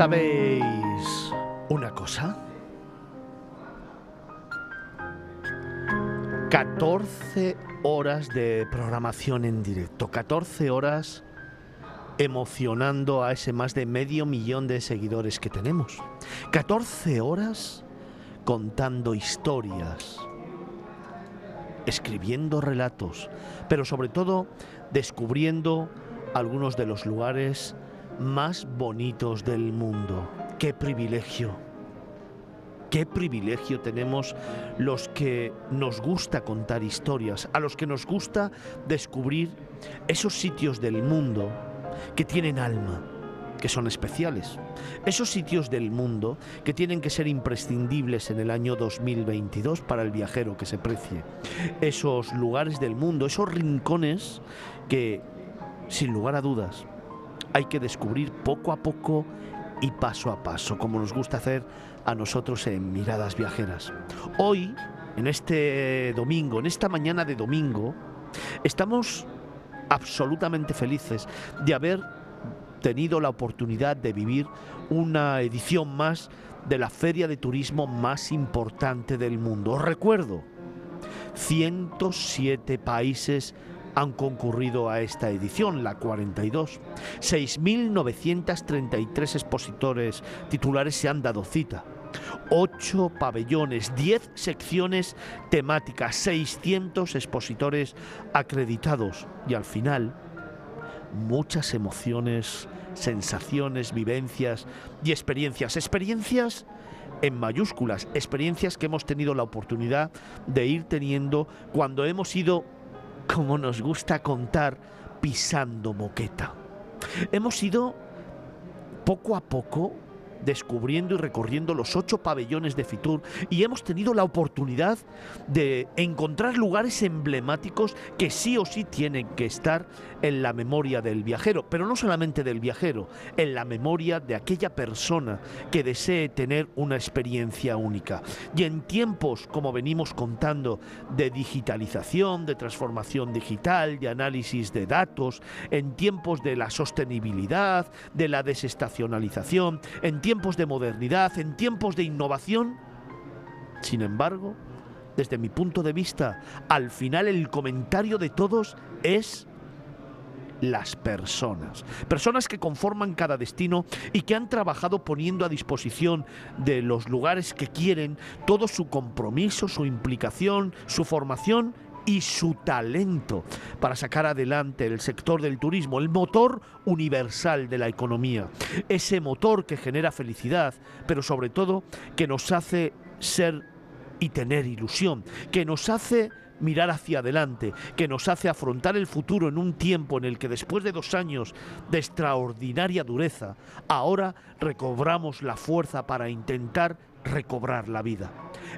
¿Sabéis una cosa? 14 horas de programación en directo, 14 horas emocionando a ese más de medio millón de seguidores que tenemos. 14 horas contando historias, escribiendo relatos, pero sobre todo descubriendo algunos de los lugares más bonitos del mundo. ¡Qué privilegio! Qué privilegio tenemos los que nos gusta contar historias, a los que nos gusta descubrir esos sitios del mundo que tienen alma, que son especiales. Esos sitios del mundo que tienen que ser imprescindibles en el año 2022 para el viajero que se precie. Esos lugares del mundo, esos rincones que, sin lugar a dudas, hay que descubrir poco a poco y paso a paso, como nos gusta hacer a nosotros en Miradas Viajeras. Hoy, en este domingo, en esta mañana de domingo, estamos absolutamente felices de haber tenido la oportunidad de vivir una edición más de la feria de turismo más importante del mundo. Os recuerdo, 107 países han concurrido a esta edición, la 42. 6.933 expositores titulares se han dado cita. 8 pabellones, 10 secciones temáticas, 600 expositores acreditados y al final muchas emociones, sensaciones, vivencias y experiencias. Experiencias en mayúsculas, experiencias que hemos tenido la oportunidad de ir teniendo cuando hemos ido como nos gusta contar, pisando moqueta. Hemos ido poco a poco descubriendo y recorriendo los ocho pabellones de Fitur y hemos tenido la oportunidad de encontrar lugares emblemáticos que sí o sí tienen que estar en la memoria del viajero, pero no solamente del viajero, en la memoria de aquella persona que desee tener una experiencia única. Y en tiempos, como venimos contando, de digitalización, de transformación digital, de análisis de datos, en tiempos de la sostenibilidad, de la desestacionalización, en tiempos de modernidad, en tiempos de innovación. Sin embargo, desde mi punto de vista, al final el comentario de todos es las personas. Personas que conforman cada destino y que han trabajado poniendo a disposición de los lugares que quieren todo su compromiso, su implicación, su formación y su talento para sacar adelante el sector del turismo, el motor universal de la economía, ese motor que genera felicidad, pero sobre todo que nos hace ser y tener ilusión, que nos hace mirar hacia adelante, que nos hace afrontar el futuro en un tiempo en el que después de dos años de extraordinaria dureza, ahora recobramos la fuerza para intentar recobrar la vida.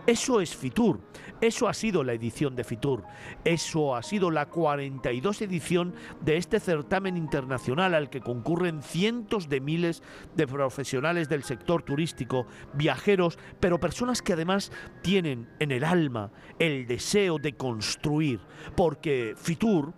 Eso es Fitur, eso ha sido la edición de Fitur, eso ha sido la 42 edición de este certamen internacional al que concurren cientos de miles de profesionales del sector turístico, viajeros, pero personas que además tienen en el alma el deseo de construir, porque Fitur,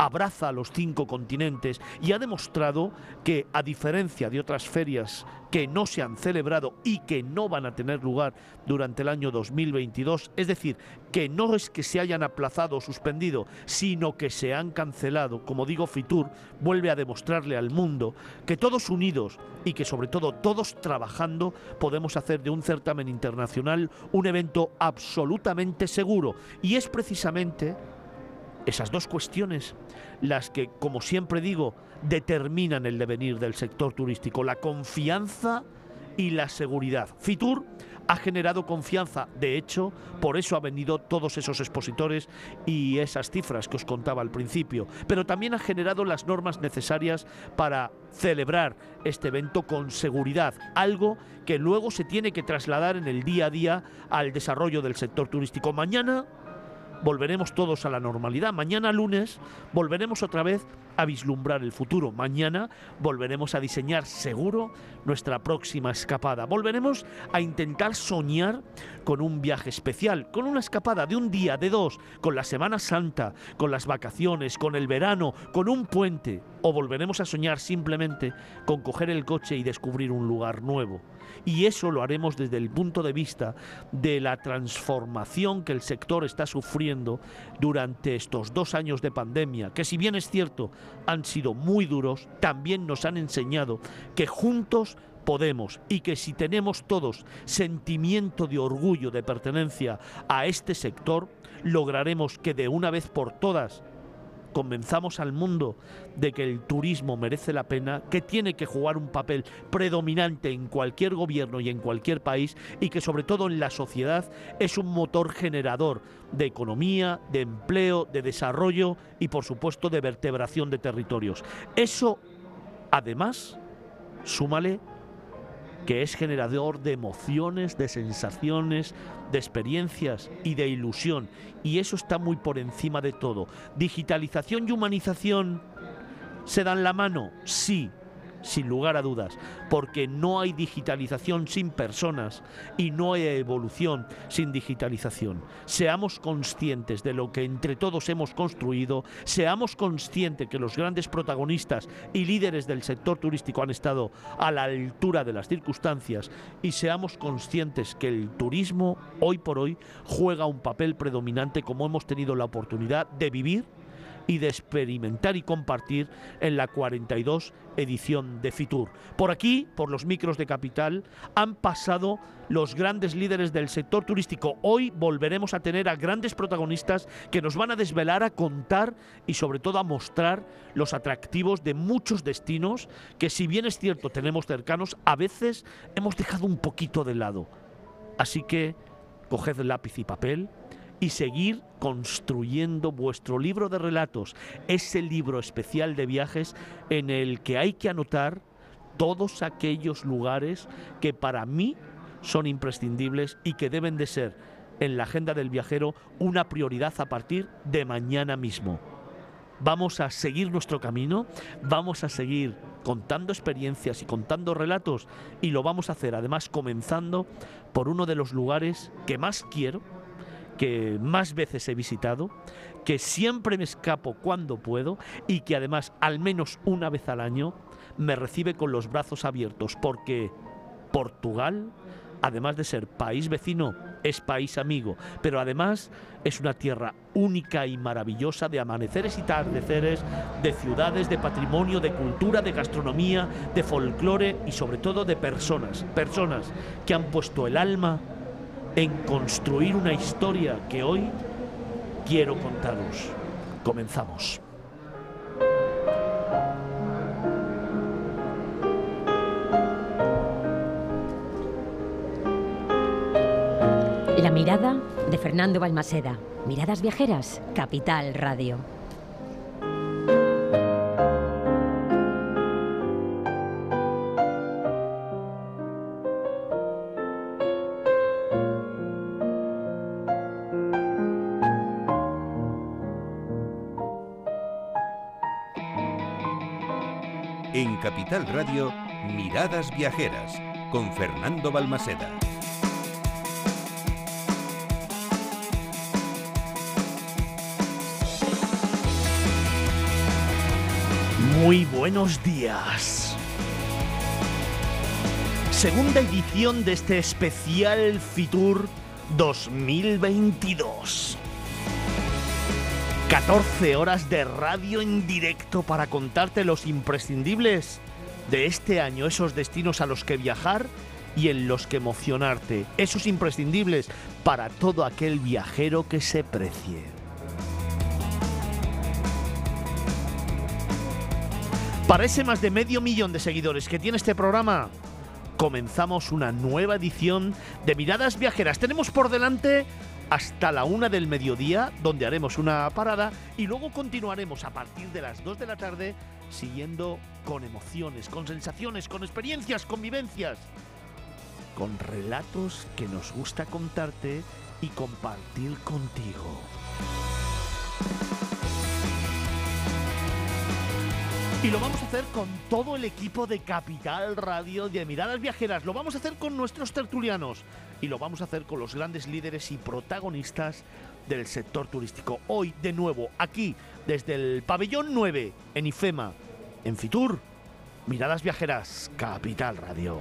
abraza a los cinco continentes y ha demostrado que, a diferencia de otras ferias que no se han celebrado y que no van a tener lugar durante el año 2022, es decir, que no es que se hayan aplazado o suspendido, sino que se han cancelado, como digo, Fitur vuelve a demostrarle al mundo que todos unidos y que sobre todo todos trabajando podemos hacer de un certamen internacional un evento absolutamente seguro. Y es precisamente esas dos cuestiones las que, como siempre digo, determinan el devenir del sector turístico, la confianza y la seguridad. Fitur ha generado confianza, de hecho, por eso ha venido todos esos expositores y esas cifras que os contaba al principio, pero también ha generado las normas necesarias para celebrar este evento con seguridad, algo que luego se tiene que trasladar en el día a día al desarrollo del sector turístico. Mañana volveremos todos a la normalidad. Mañana lunes volveremos otra vez a vislumbrar el futuro. Mañana volveremos a diseñar seguro nuestra próxima escapada. Volveremos a intentar soñar con un viaje especial, con una escapada de un día, de dos, con la Semana Santa, con las vacaciones, con el verano, con un puente. O volveremos a soñar simplemente con coger el coche y descubrir un lugar nuevo. Y eso lo haremos desde el punto de vista de la transformación que el sector está sufriendo durante estos dos años de pandemia, que si bien es cierto han sido muy duros, también nos han enseñado que juntos podemos y que si tenemos todos sentimiento de orgullo, de pertenencia a este sector, lograremos que de una vez por todas convenzamos al mundo de que el turismo merece la pena, que tiene que jugar un papel predominante en cualquier gobierno y en cualquier país y que sobre todo en la sociedad es un motor generador de economía, de empleo, de desarrollo y por supuesto de vertebración de territorios. Eso, además, súmale que es generador de emociones, de sensaciones, de experiencias y de ilusión. Y eso está muy por encima de todo. Digitalización y humanización se dan la mano, sí, sin lugar a dudas, porque no hay digitalización sin personas y no hay evolución sin digitalización. Seamos conscientes de lo que entre todos hemos construido, seamos conscientes que los grandes protagonistas y líderes del sector turístico han estado a la altura de las circunstancias y seamos conscientes que el turismo hoy por hoy juega un papel predominante como hemos tenido la oportunidad de vivir y de experimentar y compartir en la 42 edición de Fitur. Por aquí, por los micros de Capital, han pasado los grandes líderes del sector turístico. Hoy volveremos a tener a grandes protagonistas que nos van a desvelar, a contar y sobre todo a mostrar los atractivos de muchos destinos que si bien es cierto tenemos cercanos, a veces hemos dejado un poquito de lado. Así que coged lápiz y papel, y seguir construyendo vuestro libro de relatos, ese libro especial de viajes en el que hay que anotar todos aquellos lugares que para mí son imprescindibles y que deben de ser en la agenda del viajero una prioridad a partir de mañana mismo. Vamos a seguir nuestro camino, vamos a seguir contando experiencias y contando relatos y lo vamos a hacer además comenzando por uno de los lugares que más quiero, que más veces he visitado, que siempre me escapo cuando puedo y que además al menos una vez al año me recibe con los brazos abiertos porque Portugal, además de ser país vecino, es país amigo, pero además es una tierra única y maravillosa de amaneceres y atardeceres, de ciudades, de patrimonio, de cultura, de gastronomía, de folclore y sobre todo de personas, personas que han puesto el alma en construir una historia que hoy quiero contaros. Comenzamos. La mirada de Fernando Balmaseda. Miradas viajeras, Capital Radio. Capital Radio, Miradas Viajeras, con Fernando Balmaseda. Muy buenos días. Segunda edición de este especial Fitur 2022. 14 horas de radio en directo para contarte los imprescindibles de este año, esos destinos a los que viajar y en los que emocionarte, esos imprescindibles para todo aquel viajero que se precie. Para ese más de medio millón de seguidores que tiene este programa, comenzamos una nueva edición de Miradas Viajeras. Tenemos por delante hasta la una del mediodía, donde haremos una parada y luego continuaremos a partir de las dos de la tarde siguiendo con emociones, con sensaciones, con experiencias, con vivencias, con relatos que nos gusta contarte y compartir contigo. Y lo vamos a hacer con todo el equipo de Capital Radio de Miradas Viajeras. Lo vamos a hacer con nuestros tertulianos. Y lo vamos a hacer con los grandes líderes y protagonistas del sector turístico. Hoy, de nuevo, aquí, desde el pabellón 9, en IFEMA, en Fitur, Miradas Viajeras, Capital Radio.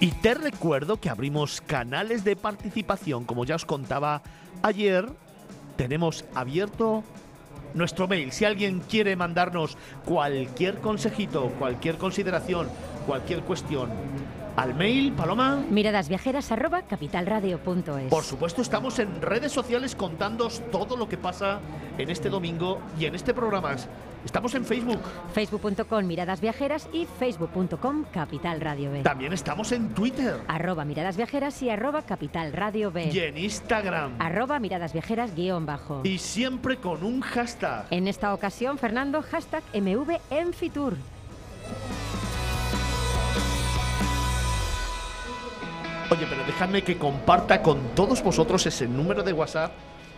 Y te recuerdo que abrimos canales de participación, como ya os contaba ayer, tenemos abierto nuestro mail. Si alguien quiere mandarnos cualquier consejito, cualquier consideración, cualquier cuestión, al mail, Paloma. Miradasviajeras arroba capitalradio.es. Por supuesto, estamos en redes sociales contándoos todo lo que pasa en este domingo y en este programa. Estamos en Facebook. Facebook.com Miradas Viajeras y Facebook.com Capital Radio B. También estamos en Twitter. Arroba Miradas Viajeras y arroba Capital Radio B. Y en Instagram. Arroba Miradas Viajeras guion bajo. Y siempre con un hashtag. En esta ocasión, Fernando, hashtag MV en Fitur. Oye, pero déjame que comparta con todos vosotros ese número de WhatsApp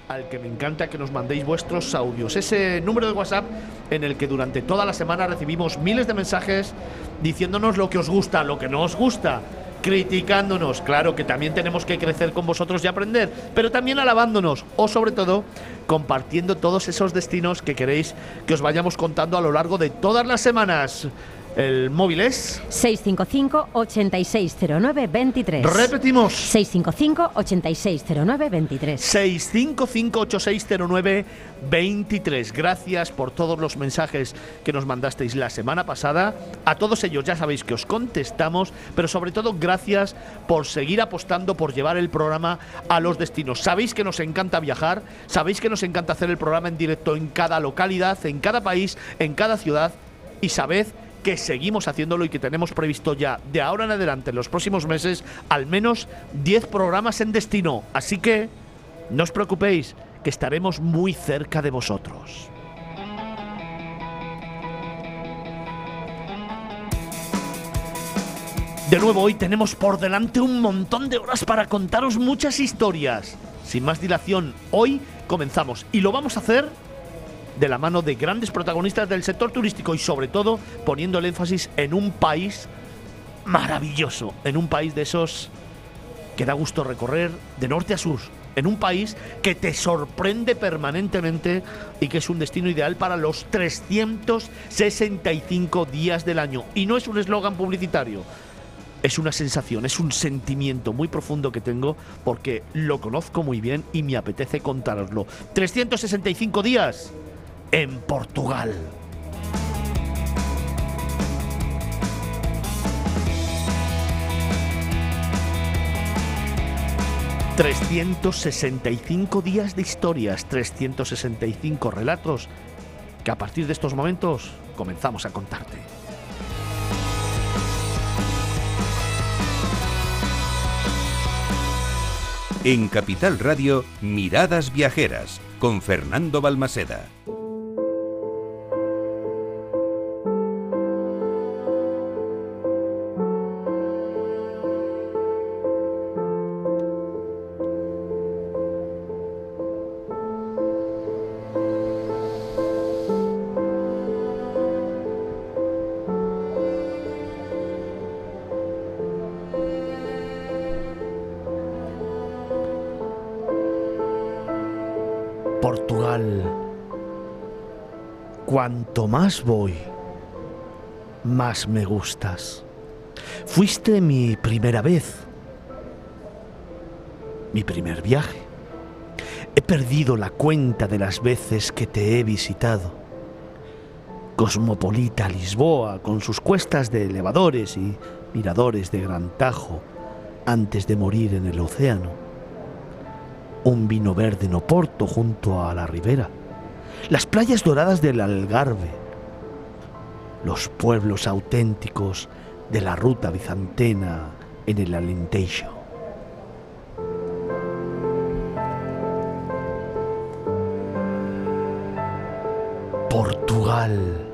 al que me encanta que nos mandéis vuestros audios. Ese número de WhatsApp en el que durante toda la semana recibimos miles de mensajes diciéndonos lo que os gusta, lo que no os gusta, criticándonos. Claro que también tenemos que crecer con vosotros y aprender, pero también alabándonos o sobre todo compartiendo todos esos destinos que queréis que os vayamos contando a lo largo de todas las semanas. El móvil es 655-8609-23. Repetimos. 655-8609-23. 655-8609-23. Gracias por todos los mensajes que nos mandasteis la semana pasada. A todos ellos ya sabéis que os contestamos, pero sobre todo gracias por seguir apostando por llevar el programa a los destinos. Sabéis que nos encanta viajar, sabéis que nos encanta hacer el programa en directo en cada localidad, en cada país, en cada ciudad y sabed que seguimos haciéndolo y que tenemos previsto ya de ahora en adelante, en los próximos meses, al menos 10 programas en destino. Así que no os preocupéis, que estaremos muy cerca de vosotros. De nuevo, hoy tenemos por delante un montón de horas para contaros muchas historias. Sin más dilación, hoy comenzamos y lo vamos a hacer de la mano de grandes protagonistas del sector turístico y sobre todo poniendo el énfasis en un país maravilloso, en un país de esos que da gusto recorrer de norte a sur, en un país que te sorprende permanentemente y que es un destino ideal para los 365 días del año. Y no es un eslogan publicitario, es una sensación, es un sentimiento muy profundo que tengo porque lo conozco muy bien y me apetece contároslo. 365 días en Portugal. ...365 días de historias, 365 relatos... ...que a partir de estos momentos comenzamos a contarte. En Capital Radio, Miradas Viajeras, con Fernando Balmaseda. Cuanto más voy, más me gustas. Fuiste mi primera vez, mi primer viaje. He perdido la cuenta de las veces que te he visitado. Cosmopolita Lisboa, con sus cuestas de elevadores y miradores de gran tajo, antes de morir en el océano un vino verde en Oporto junto a la ribera, las playas doradas del Algarve, los pueblos auténticos de la ruta bizantina en el Alentejo. Portugal,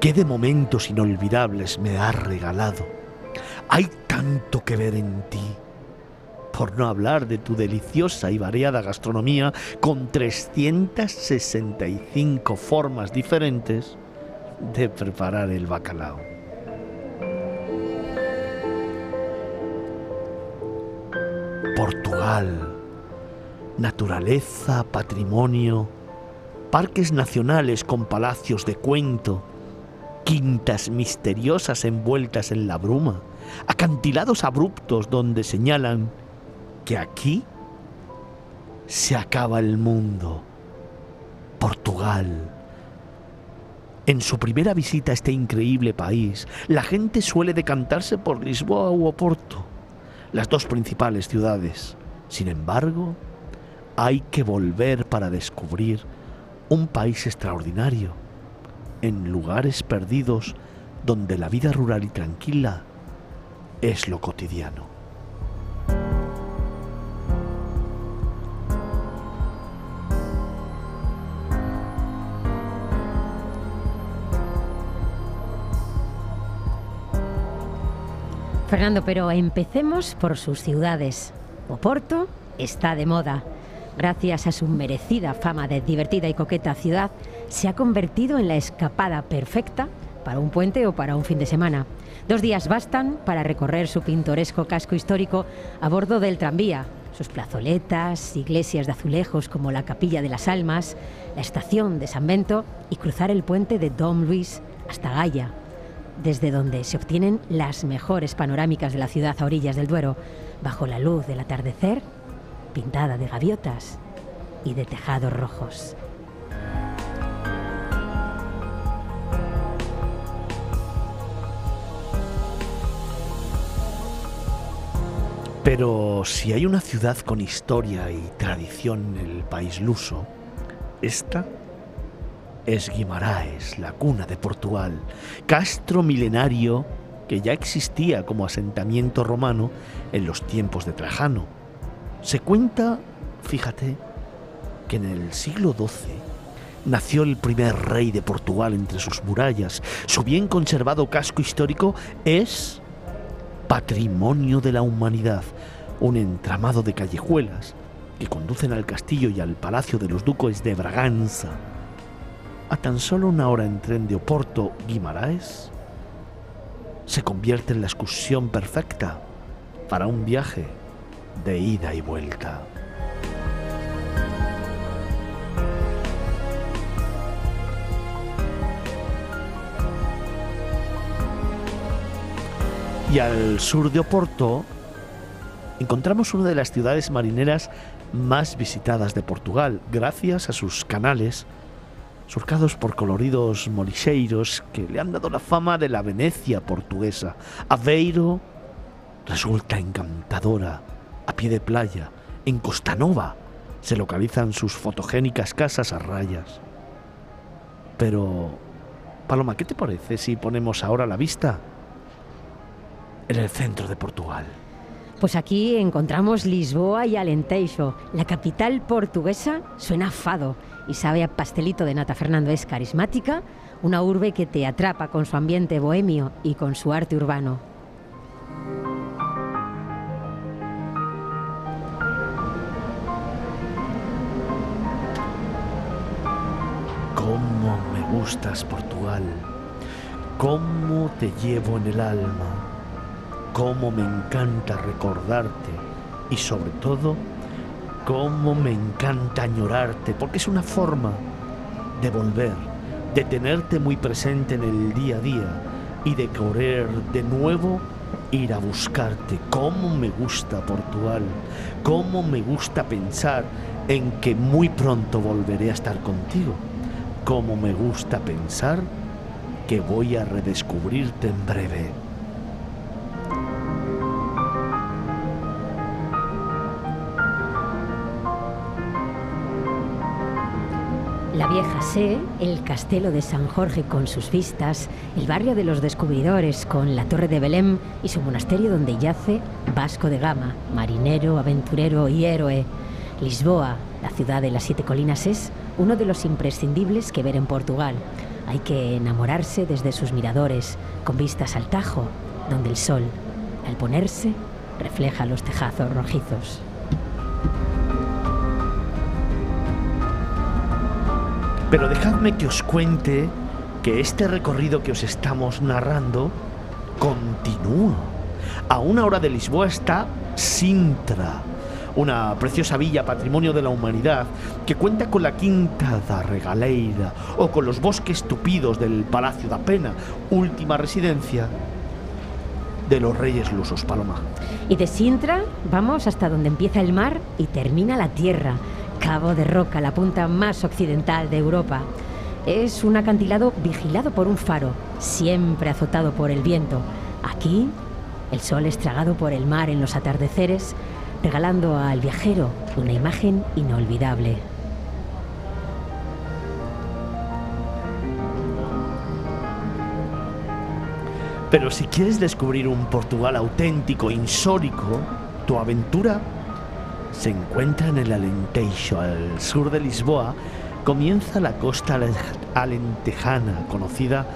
qué de momentos inolvidables me has regalado. Hay tanto que ver en ti Por no hablar de tu deliciosa y variada gastronomía con 365 formas diferentes de preparar el bacalao. Portugal. Naturaleza, patrimonio, parques nacionales con palacios de cuento, quintas misteriosas envueltas en la bruma, acantilados abruptos donde señalan que aquí se acaba el mundo. Portugal. En su primera visita a este increíble país, la gente suele decantarse por Lisboa u Oporto, las dos principales ciudades. Sin embargo, hay que volver para descubrir un país extraordinario, en lugares perdidos donde la vida rural y tranquila es lo cotidiano. Fernando, pero empecemos por sus ciudades. Oporto está de moda. Gracias a su merecida fama de divertida y coqueta ciudad, se ha convertido en la escapada perfecta para un puente o para un fin de semana. Dos días bastan para recorrer su pintoresco casco histórico a bordo del tranvía, sus plazoletas, iglesias de azulejos como la Capilla de las Almas, la estación de San Bento y cruzar el puente de Dom Luis hasta Gaia, desde donde se obtienen las mejores panorámicas de la ciudad a orillas del Duero, bajo la luz del atardecer, pintada de gaviotas y de tejados rojos. Pero si hay una ciudad con historia y tradición en el país luso, esta es Guimaraes, la cuna de Portugal, castro milenario que ya existía como asentamiento romano en los tiempos de Trajano. Se cuenta, fíjate, que en el siglo XII nació el primer rey de Portugal entre sus murallas. Su bien conservado casco histórico es patrimonio de la humanidad, un entramado de callejuelas que conducen al castillo y al palacio de los duques de Braganza. A tan solo una hora en tren de Oporto, Guimaraes, se convierte en la excursión perfecta para un viaje de ida y vuelta. Y al sur de Oporto encontramos una de las ciudades marineras más visitadas de Portugal, gracias a sus canales surcados por coloridos molixeiros que le han dado la fama de la Venecia portuguesa. Aveiro resulta encantadora, a pie de playa. En Costanova se localizan sus fotogénicas casas a rayas. Pero, Paloma, ¿qué te parece si ponemos ahora la vista en el centro de Portugal? Pues aquí encontramos Lisboa y Alentejo. La capital portuguesa suena fado y sabe a pastelito de nata. Fernando es carismática, una urbe que te atrapa con su ambiente bohemio y con su arte urbano. ¿Cómo me gustas, Portugal? ¿Cómo te llevo en el alma? ¿Cómo me encanta recordarte? Y sobre todo, cómo me encanta añorarte, porque es una forma de volver, de tenerte muy presente en el día a día y de querer de nuevo ir a buscarte. Cómo me gusta Portugal, cómo me gusta pensar en que muy pronto volveré a estar contigo. Cómo me gusta pensar que voy a redescubrirte en breve. La vieja Sé, el castelo de San Jorge con sus vistas, el barrio de los descubridores con la torre de Belém y su monasterio donde yace Vasco de Gama, marinero, aventurero y héroe. Lisboa, la ciudad de las siete colinas, es uno de los imprescindibles que ver en Portugal. Hay que enamorarse desde sus miradores, con vistas al Tajo, donde el sol, al ponerse, refleja los tejazos rojizos. Pero dejadme que os cuente que este recorrido que os estamos narrando continúa. A una hora de Lisboa está Sintra, una preciosa villa patrimonio de la humanidad que cuenta con la Quinta da Regaleira o con los bosques tupidos del Palacio da Pena, última residencia de los reyes lusos, Paloma. Y de Sintra vamos hasta donde empieza el mar y termina la tierra, Cabo de Roca, la punta más occidental de Europa. Es un acantilado vigilado por un faro, siempre azotado por el viento. Aquí, el sol es tragado por el mar en los atardeceres, regalando al viajero una imagen inolvidable. Pero si quieres descubrir un Portugal auténtico, insólico, tu aventura se encuentra en el Alentejo, al sur de Lisboa, comienza la costa alentejana, conocida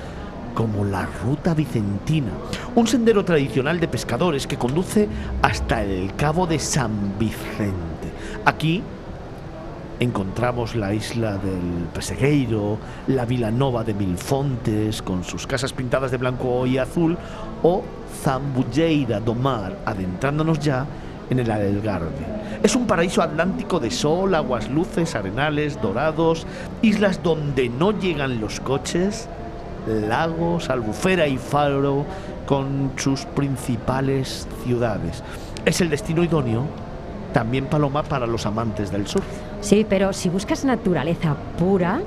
como la Ruta Vicentina, un sendero tradicional de pescadores que conduce hasta el Cabo de San Vicente. Aquí encontramos la isla del Pesegueiro, la Vila Nova de Milfontes, con sus casas pintadas de blanco y azul, o Zambulleira do Mar, adentrándonos ya en el Algarve. Es un paraíso atlántico de sol, aguas luces, arenales, dorados, islas donde no llegan los coches, lagos, albufera y faro con sus principales ciudades. Es el destino idóneo también Paloma para los amantes del surf. Sí, pero si buscas naturaleza pura,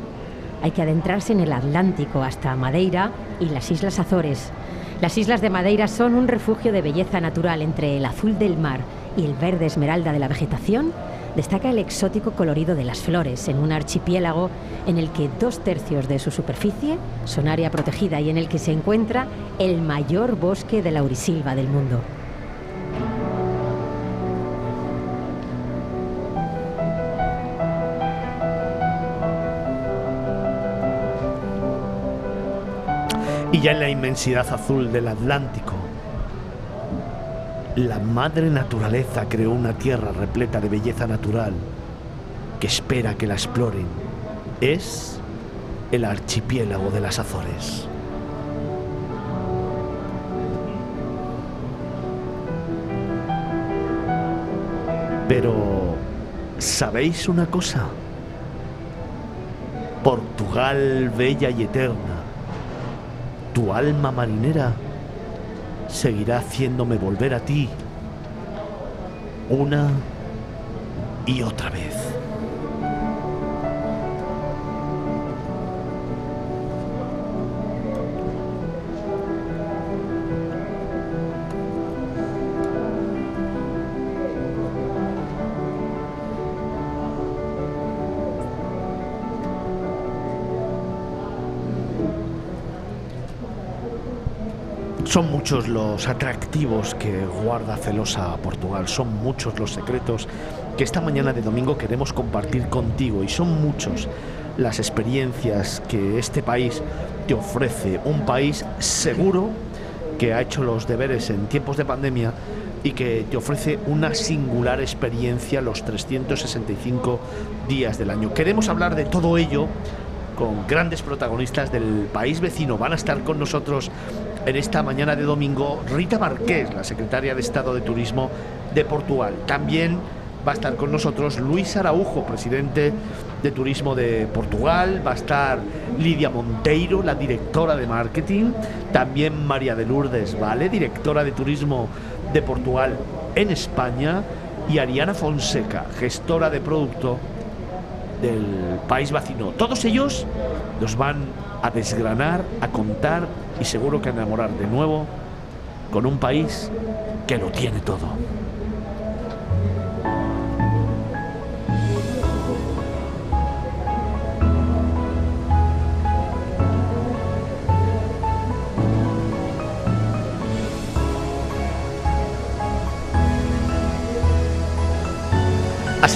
hay que adentrarse en el Atlántico hasta Madeira y las Islas Azores. Las Islas de Madeira son un refugio de belleza natural entre el azul del mar y el verde esmeralda de la vegetación, destaca el exótico colorido de las flores en un archipiélago en el que dos tercios de su superficie son área protegida y en el que se encuentra el mayor bosque de laurisilva del mundo. Y ya en la inmensidad azul del Atlántico, la madre naturaleza creó una tierra repleta de belleza natural que espera que la exploren. Es el archipiélago de las Azores. Pero, ¿sabéis una cosa? Portugal bella y eterna, tu alma marinera seguirá haciéndome volver a ti una y otra vez. Muchos los atractivos que guarda celosa Portugal, son muchos los secretos que esta mañana de domingo queremos compartir contigo y son muchos las experiencias que este país te ofrece, un país seguro que ha hecho los deberes en tiempos de pandemia y que te ofrece una singular experiencia los 365 días del año. Queremos hablar de todo ello con grandes protagonistas del país vecino. Van a estar con nosotros en esta mañana de domingo Rita Marqués, la secretaria de Estado de Turismo de Portugal. También va a estar con nosotros Luis Araujo, presidente de Turismo de Portugal. Va a estar Lidia Monteiro, la directora de marketing. También María de Lourdes Vale, directora de Turismo de Portugal en España. Y Ariana Fonseca, gestora de producto del país vecino. Todos ellos nos van a desgranar, a contar y seguro que a enamorar de nuevo con un país que lo tiene todo.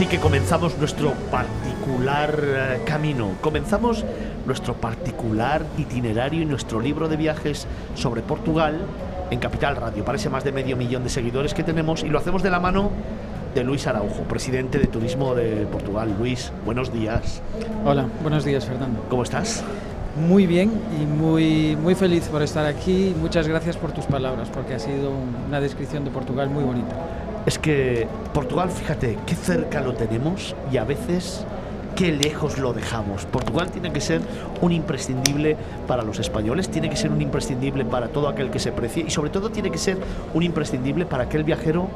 Así que comenzamos nuestro particular eh, camino, comenzamos nuestro particular itinerario y nuestro libro de viajes sobre Portugal en Capital Radio, parece más de medio millón de seguidores que tenemos y lo hacemos de la mano de Luis Araujo, presidente de Turismo de Portugal. Luis, buenos días. Hola, buenos días Fernando. ¿Cómo estás? Muy bien y muy, muy feliz por estar aquí. Muchas gracias por tus palabras, porque ha sido una descripción de Portugal muy bonita. Es que Portugal, fíjate, qué cerca lo tenemos y a veces qué lejos lo dejamos. Portugal tiene que ser un imprescindible para los españoles, tiene que ser un imprescindible para todo aquel que se precie y sobre todo tiene que ser un imprescindible para aquel viajero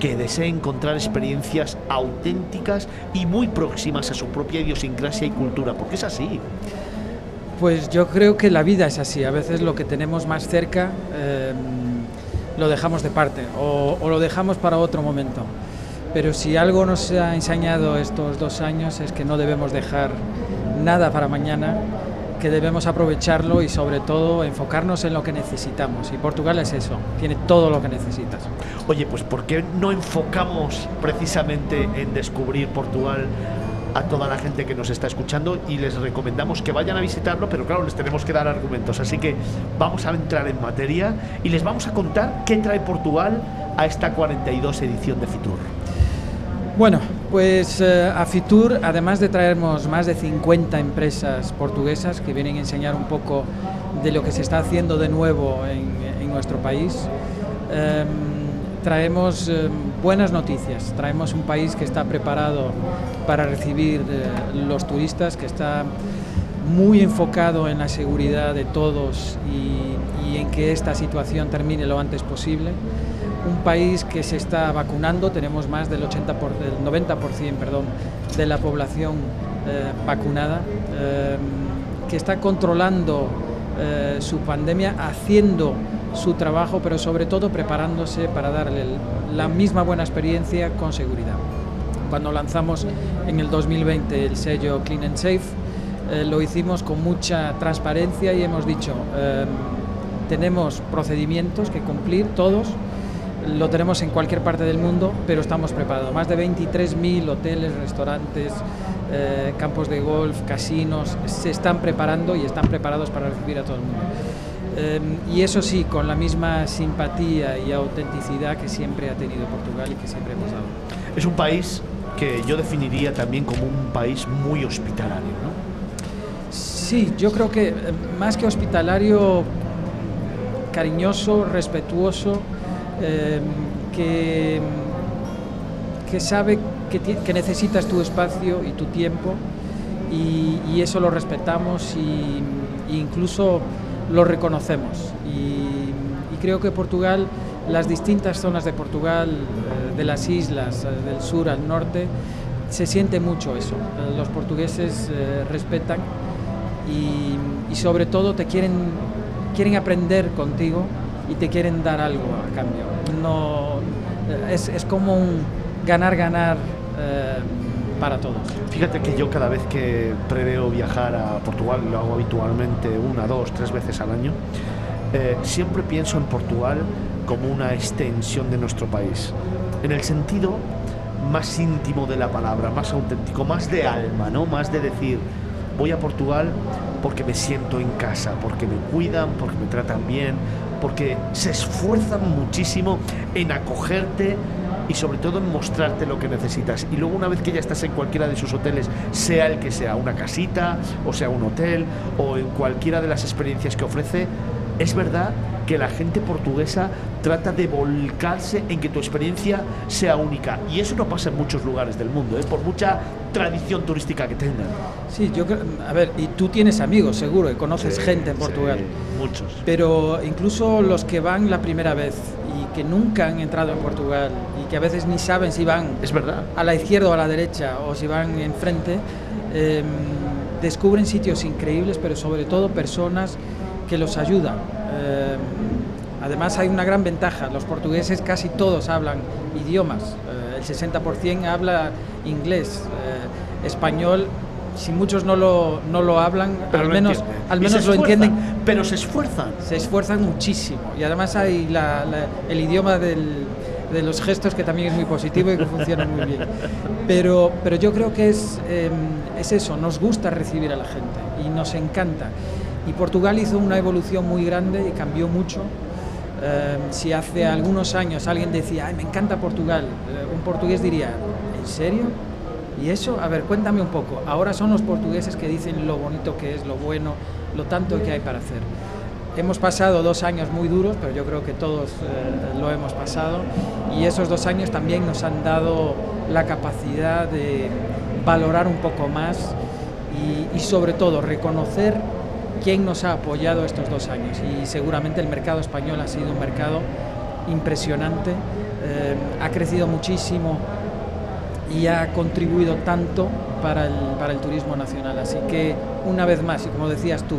que desee encontrar experiencias auténticas y muy próximas a su propia idiosincrasia y cultura, porque es así. Pues yo creo que la vida es así, a veces lo que tenemos más cerca eh, lo dejamos de parte o, o lo dejamos para otro momento. Pero si algo nos ha enseñado estos dos años es que no debemos dejar nada para mañana, que debemos aprovecharlo y sobre todo enfocarnos en lo que necesitamos. Y Portugal es eso, tiene todo lo que necesitas. Oye, pues ¿por qué no enfocamos precisamente en descubrir Portugal a toda la gente que nos está escuchando y les recomendamos que vayan a visitarlo, pero claro, les tenemos que dar argumentos. Así que vamos a entrar en materia y les vamos a contar qué trae Portugal a esta 42 edición de Fitur. Bueno, pues eh, a Fitur, además de traernos más de 50 empresas portuguesas que vienen a enseñar un poco de lo que se está haciendo de nuevo en, nuestro país, eh, traemos eh, buenas noticias. Traemos un país que está preparado para recibir eh, los turistas, que está muy enfocado en la seguridad de todos y, en que esta situación termine lo antes posible un país que se está vacunando, tenemos más del, 80 por, del 90% perdón, de la población eh, vacunada, eh, que está controlando su pandemia, haciendo su trabajo, pero sobre todo preparándose para darle la misma buena experiencia con seguridad. Cuando lanzamos en el 2020 el sello Clean and Safe, eh, lo hicimos con mucha transparencia y hemos dicho, eh, tenemos procedimientos que cumplir todos, lo tenemos en cualquier parte del mundo, pero estamos preparados. Más de 23.000 hoteles, restaurantes, eh, campos de golf, casinos, se están preparando y están preparados para recibir a todo el mundo. Eh, y eso sí, con la misma simpatía y autenticidad que siempre ha tenido Portugal y que siempre hemos dado. Es un país que yo definiría también como un país muy hospitalario, ¿no? Sí, yo creo que eh, más que hospitalario, cariñoso, respetuoso, eh, que, que, sabe que, que, necesitas tu espacio y tu tiempo y, y eso lo respetamos y, e incluso lo reconocemos. Y, y, creo que Portugal, las distintas zonas de Portugal, de las islas, eh, del sur al norte, se siente mucho eso. Eh, los portugueses eh, respetan y, y sobre todo te quieren, quieren aprender contigo y te quieren dar algo a cambio. No, es, es como un ganar-ganar eh, para todos. Fíjate que yo cada vez que preveo viajar a Portugal, lo hago habitualmente una, dos, tres veces al año, eh, siempre pienso en Portugal como una extensión de nuestro país, en el sentido más íntimo de la palabra, más auténtico, más de alma, ¿no? Más de decir, voy a Portugal porque me siento en casa, porque me cuidan, porque me tratan bien, porque se esfuerzan muchísimo en acogerte y sobre todo en mostrarte lo que necesitas. Y luego una vez que ya estás en cualquiera de sus hoteles, sea el que sea, una casita, o sea un hotel, o en cualquiera de las experiencias que ofrece, es verdad que la gente portuguesa trata de volcarse en que tu experiencia sea única. Y eso no pasa en muchos lugares del mundo, ¿eh? por mucha tradición turística que tengan. Sí, yo creo, a ver, y tú tienes amigos, seguro, y conoces Sí, gente en Portugal. sí, muchos. Pero incluso los que van la primera vez y que nunca han entrado en Portugal y que a veces ni saben si van Es verdad. a la izquierda o a la derecha o si van enfrente, eh, descubren sitios increíbles, pero sobre todo personas que los ayudan. Eh, además hay una gran ventaja, los portugueses casi todos hablan idiomas, eh, el 60% habla inglés, eh, español, si muchos no lo, no lo hablan, Pero al lo menos, entienden. al menos lo entienden Pero se esfuerzan. se esfuerzan muchísimo y además hay la- la- el idioma del- de los gestos que también es muy positivo y que funciona muy bien. Pero, pero yo creo que es, eh, es eso, nos gusta recibir a la gente y nos encanta. Y Portugal hizo una evolución muy grande y cambió mucho. Em, si hace algunos años alguien decía, Ay, me encanta Portugal, eh, un portugués diría, ¿en serio? ¿Y eso? A ver, cuéntame un poco. Ahora son los portugueses que dicen lo bonito que es, lo bueno, lo tanto que hay para hacer. Hemos pasado dos años muy duros, pero yo creo que todos eh, lo hemos pasado, y esos dos años también nos han dado la capacidad de valorar un poco más y, y sobre todo reconocer quién nos ha apoyado estos dos años. Y seguramente el mercado español ha sido un mercado impresionante, eh, ha crecido muchísimo y ha contribuido tanto para el, para el turismo nacional. Así que, una vez más, y como decías tú,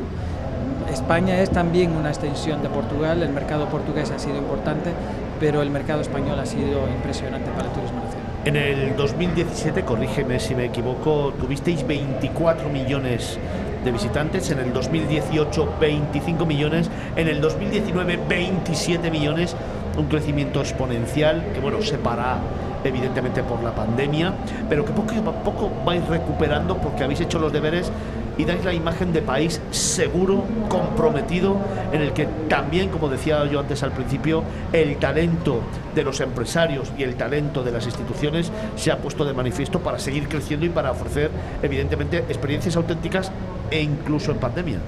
España es también una extensión de Portugal, el mercado portugués ha sido importante, pero el mercado español ha sido impresionante para el turismo nacional. En el 2017, corrígeme si me equivoco, tuvisteis 24 millones de visitantes, en el 2018 25 millones, en el 2019 27 millones, un crecimiento exponencial que bueno, se para evidentemente por la pandemia, pero que poco a poco vais recuperando porque habéis hecho los deberes y dais la imagen de país seguro, comprometido, en el que también, como decía yo antes al principio, el talento de los empresarios y el talento de las instituciones se ha puesto de manifiesto para seguir creciendo y para ofrecer, evidentemente, experiencias auténticas e incluso en pandemia.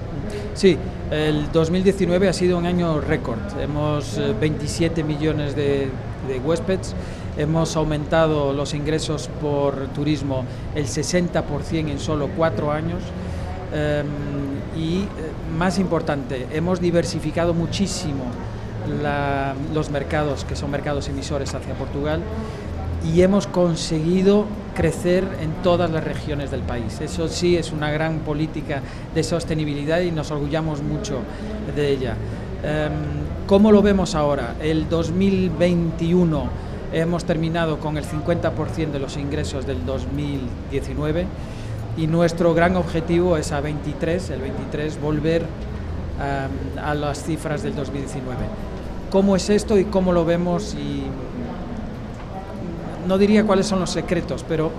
Sí, el 2019 ha sido un año récord. Hemos 27 eh, millones de, de huéspedes hemos aumentado los ingresos por turismo el 60% en solo cuatro años. Em, y eh, más importante, hemos diversificado muchísimo los mercados, que son mercados emisores hacia Portugal, y hemos conseguido crecer en todas las regiones del país. Eso sí es una gran política de sostenibilidad y nos orgullamos mucho de ella. Em, ¿Cómo lo vemos ahora? El 2021 hemos terminado con el 50% de los ingresos del 2019 y nuestro gran objetivo es a 23, el 23, volver um, a las cifras del 2019. ¿Cómo es esto y cómo lo vemos? Y no diría cuáles son los secretos, pero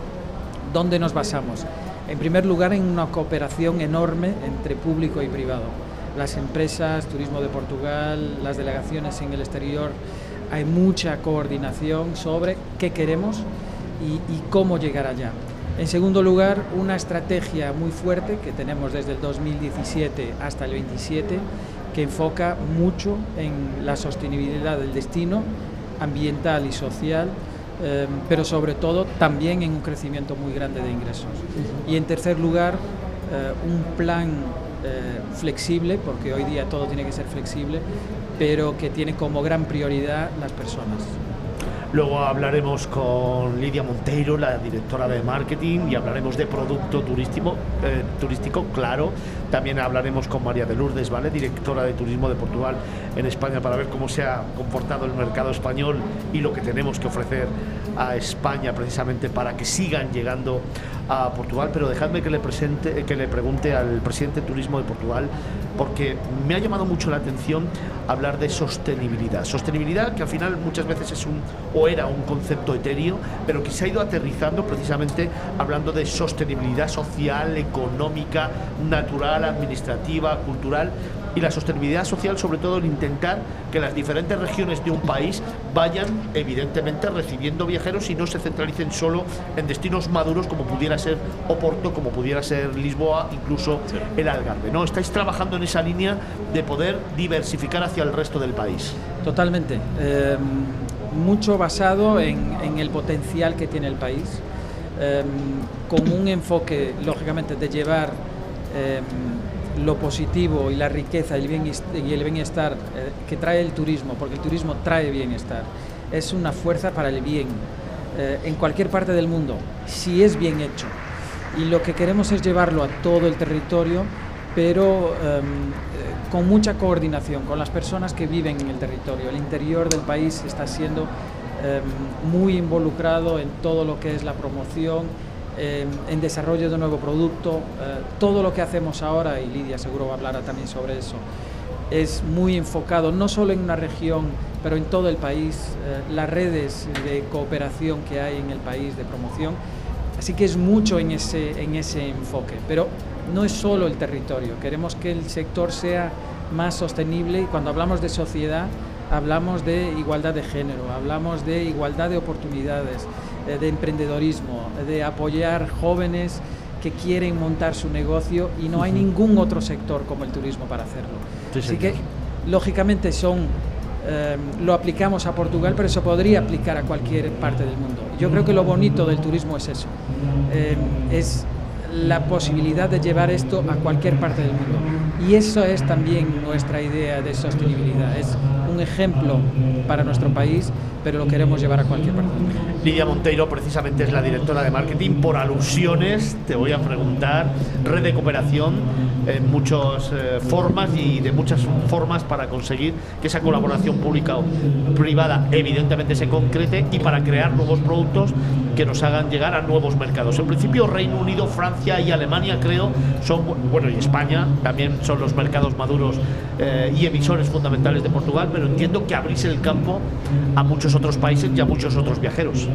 ¿dónde nos basamos? En primer lugar, en una cooperación enorme entre público y privado. Las empresas, Turismo de Portugal, las delegaciones en el exterior, hay mucha coordinación sobre qué queremos y cómo llegar allá. En segundo lugar, una estrategia muy fuerte que tenemos desde el 2017 hasta el 27, que enfoca mucho en la sostenibilidad del destino ambiental y social, eh, pero sobre todo también en un crecimiento muy grande de ingresos. Y en tercer lugar, eh, un plan eh, flexible, porque hoy día todo tiene que ser flexible, pero que tiene como gran prioridad las personas. Luego hablaremos con Lidia Monteiro, la directora de marketing, y hablaremos de producto turístico, eh, turístico, claro. También hablaremos con María de Lourdes, ¿vale? Directora de Turismo de Portugal en España, para ver cómo se ha comportado el mercado español y lo que tenemos que ofrecer a España precisamente para que sigan llegando a Portugal. Pero dejadme que le, presente, que le pregunte al presidente de Turismo de Portugal, porque me ha llamado mucho la atención hablar de sostenibilidad. Sostenibilidad que al final muchas veces es un o era un concepto etéreo, pero que se ha ido aterrizando precisamente hablando de sostenibilidad social, económica, natural, administrativa, cultural y la sostenibilidad social sobre todo en intentar que las diferentes regiones de un país vayan evidentemente recibiendo viajeros y no se centralicen solo en destinos maduros como pudiera ser Oporto, como pudiera ser Lisboa, incluso el Algarve. ¿no? Estáis trabajando en esa línea de poder diversificar hacia el resto del país. Totalmente. Em, mucho basado en, el potencial que tiene el país, em, con un enfoque, lógicamente, de llevar em, lo positivo y la riqueza y el bienestar eh, que trae el turismo, porque el turismo trae bienestar, es una fuerza para el bien eh, en cualquier parte del mundo, si es bien hecho. Y lo que queremos es llevarlo a todo el territorio, pero em, con mucha coordinación con las personas que viven en el territorio. El interior del país está siendo em, muy involucrado en todo lo que es la promoción, em, en desarrollo de nuevo producto. Eh, todo lo que hacemos ahora, y Lidia seguro va a hablar también sobre eso, es muy enfocado no solo en una región, pero en todo el país, eh, las redes de cooperación que hay en el país de promoción. Así que es mucho en ese, en ese enfoque. Pero no es solo el territorio, queremos que el sector sea más sostenible y cuando hablamos de sociedad hablamos de igualdad de género, hablamos de igualdad de oportunidades, eh, de emprendedorismo, de apoyar jóvenes que quieren montar su negocio y no hay ningún otro sector como el turismo para hacerlo. Así que, lógicamente, son eh, lo aplicamos a Portugal, pero eso podría aplicar a cualquier parte del mundo. Yo creo que lo bonito del turismo es eso, eh, es la posibilidad de llevar esto a cualquier parte del mundo. Y eso es también nuestra idea de sostenibilidad. Es un ejemplo para nuestro país, pero lo queremos llevar a cualquier parte. Lidia Monteiro precisamente es la directora de marketing. Por alusiones te voy a preguntar, red de cooperación en muchas eh, formas y de muchas formas para conseguir que esa colaboración pública o privada evidentemente se concrete y para crear nuevos productos que nos hagan llegar a nuevos mercados. En principio Reino Unido, Francia y Alemania creo son, bueno y España también son los mercados maduros eh, y emisores fundamentales de Portugal, pero entiendo que abrís el campo a muchos otros países y a muchos otros viajeros.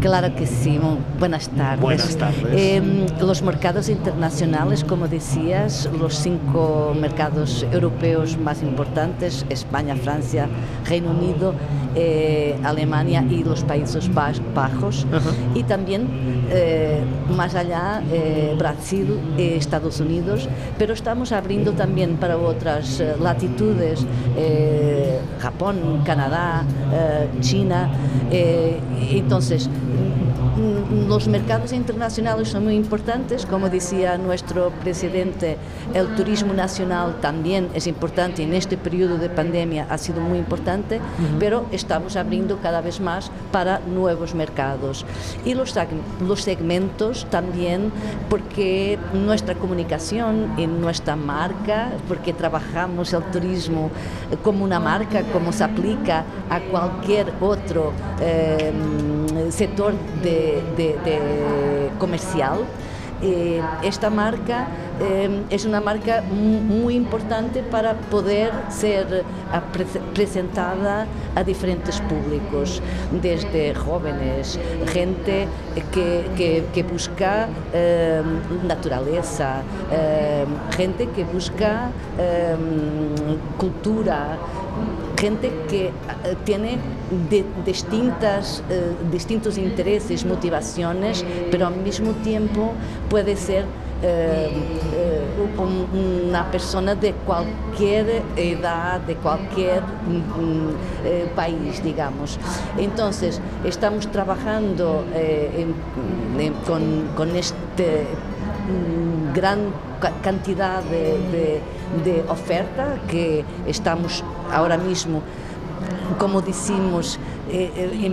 Claro que sí, buenas tardes. Buenas tardes. Eh, los mercados internacionales, como decías, los cinco mercados europeos más importantes, España, Francia, Reino Unido, eh, Alemania y los Países Bajos, uh -huh. y también eh, más allá eh, Brasil Estados Unidos, pero estamos abriendo también para otras latitudes, Japón, Canadá, eh, China, entonces los mercados internacionales son muy importantes, como decía nuestro presidente, el turismo nacional también es importante, en este periodo de pandemia ha sido muy importante, uh -huh. pero estamos abriendo cada vez más para nuevos mercados. Y los, los segmentos también, porque nuestra comunicación y nuestra marca, porque trabajamos el turismo como una marca, como se aplica a cualquier otro eh, sector de, de, comercial. Eh, esta marca eh, es una marca muy importante para poder ser pre presentada a diferentes públicos, desde jóvenes, gente que, que, busca eh, naturaleza, gente que busca cultura, gente que uh, tiene distintas, uh, distintos intereses, motivaciones, pero al mismo tiempo puede ser uh, una persona de cualquier edad, de cualquier um, país, digamos. Entonces, estamos trabajando con, con este gran cantidad de, de, de, oferta que estamos ahora mismo, como decimos, eh, eh,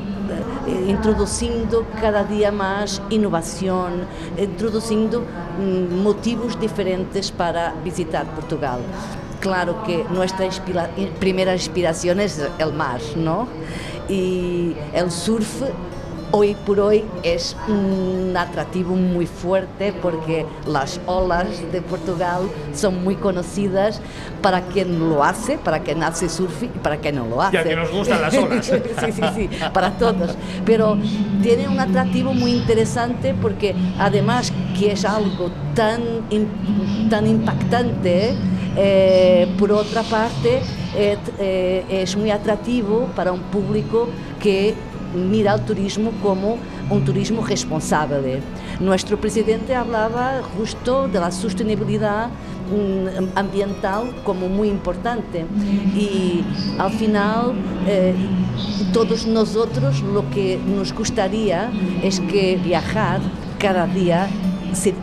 eh, introducindo cada dia mais inovação, introduzindo mm, motivos diferentes para visitar Portugal. Claro que nuestra inspira primera inspiración es el mar, ¿no? Y el surf hoy por hoy es un atractivo muy fuerte porque las olas de Portugal son muy conocidas para quien lo hace, para quien hace surf y para quien no lo hace. Ya que nos gustan las olas. sí, sí, sí, para todos. Pero tiene un atractivo muy interesante porque además que es algo tan, tan impactante, eh, por otra parte, eh, eh, es muy atractivo para un público que mira el turismo como un turismo responsable. Nuestro presidente hablaba justo de la sostenibilidad ambiental como muy importante y al final eh, todos nosotros lo que nos gustaría es que viajar cada día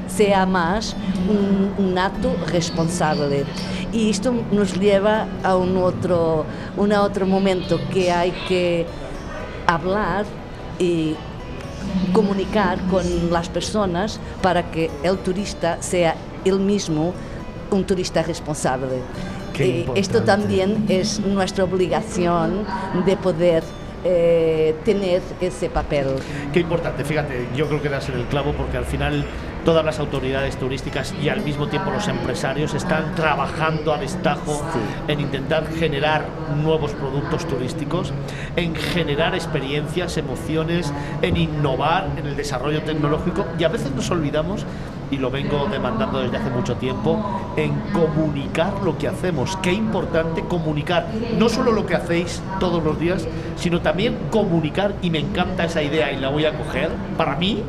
sea más un, un acto responsable. Y esto nos lleva a un otro, un otro momento que hay que hablar y comunicar con las personas para que el turista sea él mismo un turista responsable. Eh, esto también es nuestra obligación de poder eh, tener ese papel. Qué importante, fíjate, yo creo que das en el clavo porque al final todas las autoridades turísticas y al mismo tiempo los empresarios están trabajando a destajo sí. en intentar generar nuevos productos turísticos, en generar experiencias, emociones, en innovar en el desarrollo tecnológico y a veces nos olvidamos y lo vengo demandando desde hace mucho tiempo, en comunicar lo que hacemos. Qué importante comunicar no solo lo que hacéis todos los días, sino también comunicar, y me encanta esa idea y la voy a coger, para mí,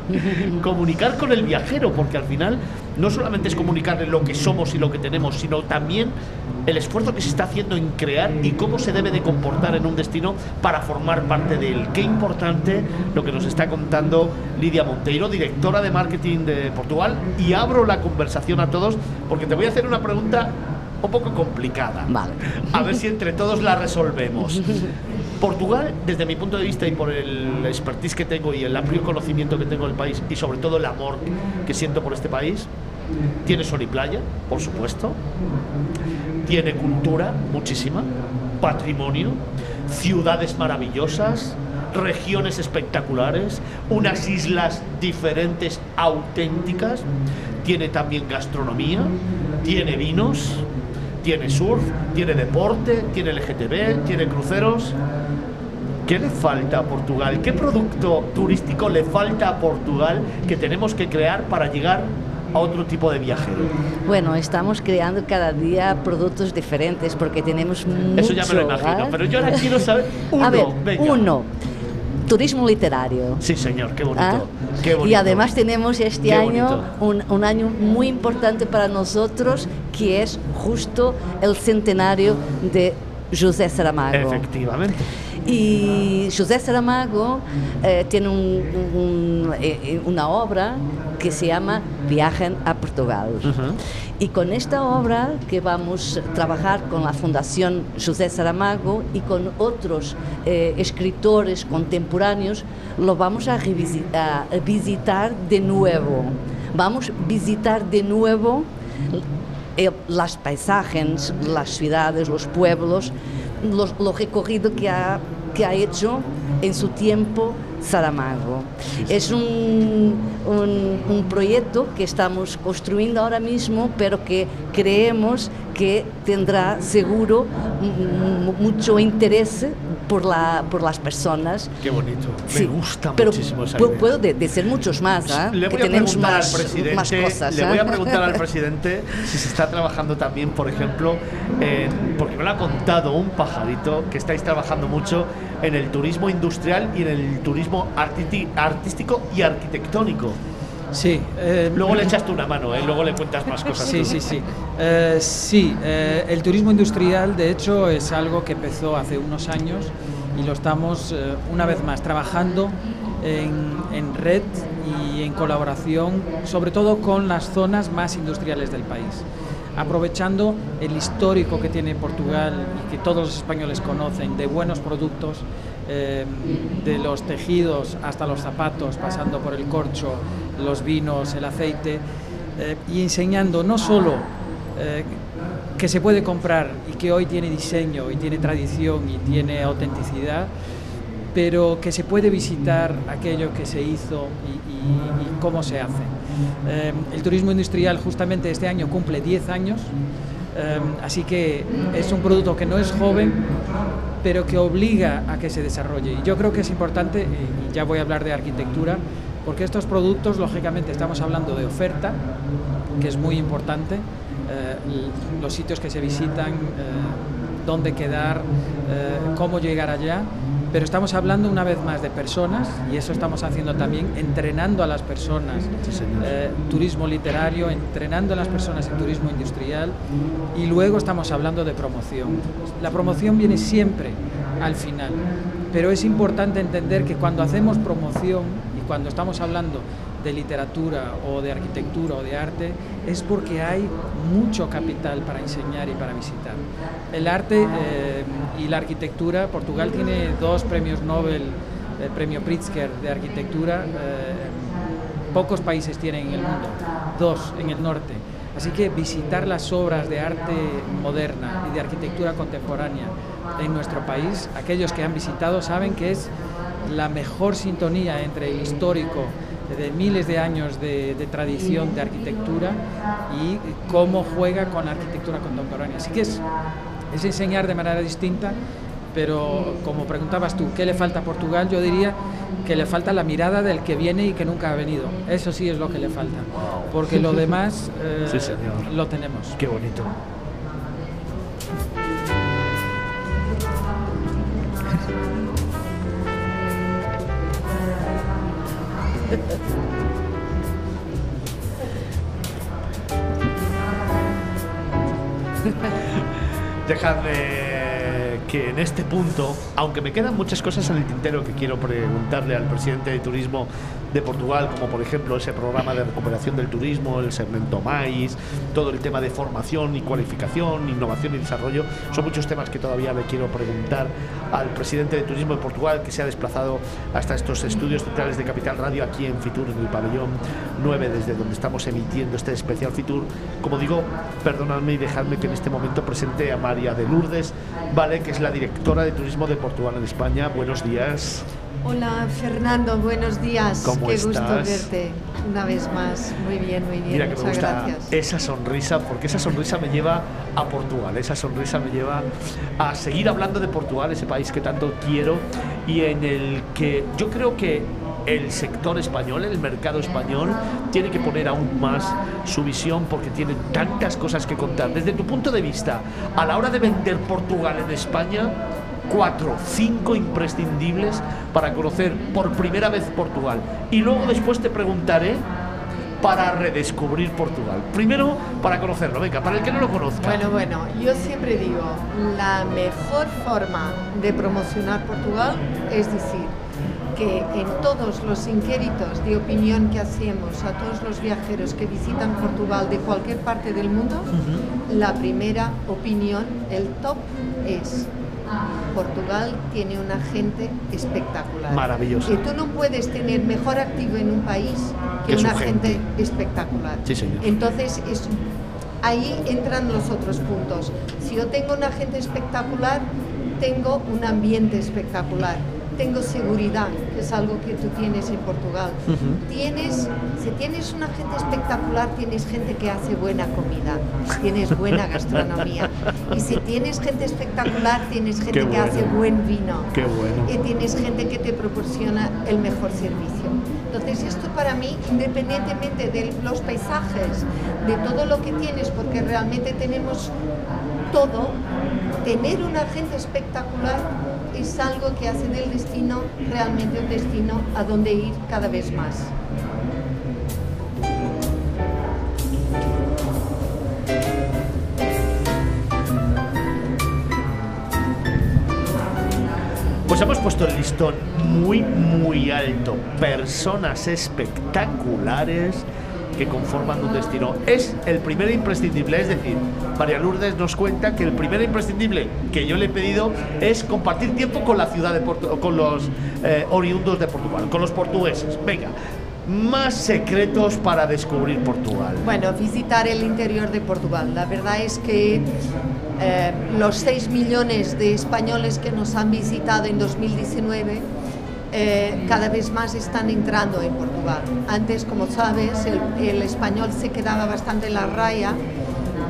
comunicar con el viajero, porque al final no solamente es comunicarle lo que somos y lo que tenemos, sino también el esfuerzo que se está haciendo en crear y cómo se debe de comportar en un destino para formar parte de él. Qué importante lo que nos está contando Lidia Monteiro, directora de marketing de Portugal, y abro la conversación a todos porque te voy a hacer una pregunta un poco complicada. Vale. A ver si entre todos la resolvemos. Portugal, desde mi punto de vista y por el expertise que tengo y el amplio conocimiento que tengo del país y sobre todo el amor que siento por este país, tiene sol y playa, por supuesto. Tiene cultura, muchísima. Patrimonio. Ciudades maravillosas. Regiones espectaculares. Unas islas diferentes, auténticas. Tiene también gastronomía. Tiene vinos. Tiene surf. Tiene deporte. Tiene LGTB. Tiene cruceros. ¿Qué le falta a Portugal? ¿Qué producto turístico le falta a Portugal que tenemos que crear para llegar a otro tipo de viajero? Bueno, estamos creando cada día productos diferentes porque tenemos mucho. Eso ya me lo imagino, ¿eh? pero yo ahora quiero saber uno. A ver, venga. uno. Turismo literario. Sí, señor, qué bonito. ¿Ah? Qué bonito. Y además tenemos este Qué año un, un año muy importante para nosotros, que es justo el centenario de José Saramago. Efectivamente. Y José Saramago eh, tiene un- un- eh, una obra que se llama Viajen a Portugal. Y con esta obra que vamos a trabajar con la Fundación José Saramago y con otros eh, escritores contemporáneos, lo vamos a, a visitar de nuevo. Vamos a visitar de nuevo eh, las paisajes, las ciudades, los pueblos, los, lo recorrido que ha, que ha hecho en su tiempo Saramago. Es un, un, un proyecto que estamos construyendo ahora mismo, pero que creemos que tendrá seguro mucho interés por, la, por las personas. Qué bonito. Sí, Me gusta pero muchísimo esa idea. puedo de, de ser muchos más, ¿ah? Le que voy a tenemos preguntar más, al presidente, más cosas. le voy a preguntar al presidente si se está trabajando también, por ejemplo, porque me lo ha contado un pajarito que estáis trabajando mucho en el turismo industrial y en el turismo artístico y arquitectónico. Sí. eh, Luego le echas tú una mano, ¿eh? luego le cuentas más cosas. Sí, tú. sí, sí. Eh, sí, eh, el turismo industrial, de hecho, es algo que empezó hace unos años y lo estamos, una vez más, trabajando en, en red y en colaboración, sobre todo con las zonas más industriales del país. Aprovechando el histórico que tiene Portugal y que todos los españoles conocen de buenos productos, eh, de los tejidos hasta los zapatos, pasando por el corcho, los vinos, el aceite, eh, y enseñando no solo eh, que se puede comprar y que hoy tiene diseño y tiene tradición y tiene autenticidad, pero que se puede visitar aquello que se hizo y, cómo se hace. Eh, el turismo industrial justamente este año cumple 10 años, eh, así que es un producto que no es joven, pero que obliga a que se desarrolle. Y yo creo que es importante, y ya voy a hablar de arquitectura, porque estos productos, lógicamente, estamos hablando de oferta, que es muy importante, eh, los sitios que se visitan, eh, dónde quedar, eh, cómo llegar allá, pero estamos hablando una vez más de personas y eso estamos haciendo también, entrenando a las personas, eh, turismo literario, entrenando a las personas en turismo industrial y luego estamos hablando de promoción. La promoción viene siempre al final, pero es importante entender que cuando hacemos promoción y cuando estamos hablando de literatura o de arquitectura o de arte es porque hay mucho capital para enseñar y para visitar. El arte eh, y la arquitectura, Portugal tiene dos premios Nobel, el premio Pritzker de arquitectura, eh, pocos países tienen en el mundo, dos en el norte. Así que visitar las obras de arte moderna y de arquitectura contemporánea en nuestro país, aquellos que han visitado saben que es la mejor sintonía entre el histórico de miles de años de, de tradición de arquitectura y cómo juega con la arquitectura contemporánea. Así que es, es enseñar de manera distinta, pero como preguntabas tú, ¿qué le falta a Portugal? Yo diría que le falta la mirada del que viene y que nunca ha venido. Eso sí es lo que le falta, porque lo demás eh, lo tenemos. Qué bonito. Dejadme que en este punto, aunque me quedan muchas cosas en el tintero que quiero preguntarle al presidente de Turismo de Portugal, como por ejemplo ese programa de recuperación del turismo, el segmento MAIS, todo el tema de formación y cualificación, innovación y desarrollo, son muchos temas que todavía le quiero preguntar al presidente de Turismo de Portugal, que se ha desplazado hasta estos estudios centrales de Capital Radio aquí en Fitur, en el pabellón 9, desde donde estamos emitiendo este especial Fitur. Como digo, perdonadme y dejadme que en este momento presente a María de Lourdes, ¿vale? que es la directora de Turismo de Portugal en España. Buenos días. Hola Fernando, buenos días. ¿Cómo Qué estás? gusto verte una vez más. Muy bien, muy bien. Mira que me Muchas gusta gracias. esa sonrisa, porque esa sonrisa me lleva a Portugal, esa sonrisa me lleva a seguir hablando de Portugal, ese país que tanto quiero y en el que yo creo que el sector español, el mercado español, tiene que poner aún más su visión porque tiene tantas cosas que contar. Desde tu punto de vista, a la hora de vender Portugal en España, cuatro, cinco imprescindibles para conocer por primera vez Portugal. Y luego después te preguntaré para redescubrir Portugal. Primero, para conocerlo, venga, para el que no lo conozca. Bueno, bueno, yo siempre digo, la mejor forma de promocionar Portugal es decir que en todos los inquéritos de opinión que hacemos a todos los viajeros que visitan Portugal de cualquier parte del mundo, la primera opinión, el top es Portugal tiene una gente espectacular. Maravilloso. Y tú no puedes tener mejor activo en un país que, una gente. gente espectacular. Sí, señor. Entonces, es, ahí entran los otros puntos. Si yo tengo una gente espectacular, tengo un ambiente espectacular. Tengo seguridad, que es algo que tú tienes en Portugal. Tienes, si tienes una gente espectacular, tienes gente que hace buena comida, tienes buena gastronomía. Y si tienes gente espectacular, tienes gente Qué que hace buen vino. Qué bueno. Y tienes gente que te proporciona el mejor servicio. Entonces esto para mí, independientemente de los paisajes, de todo lo que tienes, porque realmente tenemos todo, tener una gente espectacular es algo que hace del destino realmente un destino a donde ir cada vez más. Pues hemos puesto el listón muy, muy alto. Personas espectaculares que conforman un destino. Es el primer imprescindible, es decir, María Lourdes nos cuenta que el primer imprescindible que yo le he pedido es compartir tiempo con la ciudad de Porto, con los eh, oriundos de Portugal, con los portugueses. Venga, más secretos para descubrir Portugal. Bueno, visitar el interior de Portugal. La verdad es que eh, los 6 millones de españoles que nos han visitado en 2019 eh, cada vez más están entrando en Portugal. Antes, como sabes, el español se quedaba bastante en la raya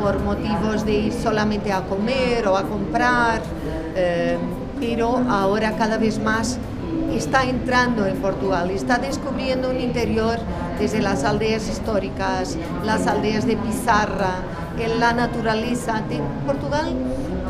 por motivos de ir solamente a comer o a comprar, eh, pero ahora cada vez más está entrando en Portugal, está descubriendo un interior desde las aldeas históricas, las aldeas de pizarra, en la naturaleza. Portugal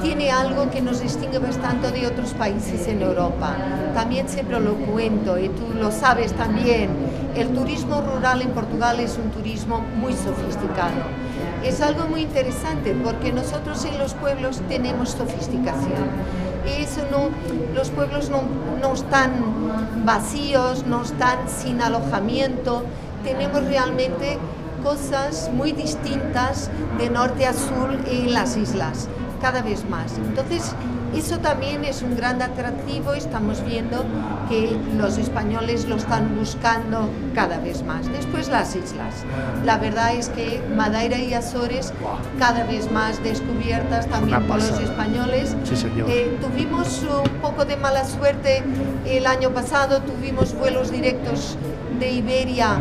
tiene algo que nos distingue bastante de otros países en Europa. También siempre lo cuento y tú lo sabes también. El turismo rural en Portugal es un turismo muy sofisticado. Es algo muy interesante porque nosotros en los pueblos tenemos sofisticación. Eso no, los pueblos no, no están vacíos, no están sin alojamiento. Tenemos realmente cosas muy distintas de norte a sur en las islas, cada vez más. Entonces, eso también es un gran atractivo, estamos viendo que los españoles lo están buscando cada vez más. Después las islas. La verdad es que Madeira y Azores cada vez más descubiertas también por los españoles. Sí, señor. Eh, tuvimos un poco de mala suerte el año pasado, tuvimos vuelos directos de Iberia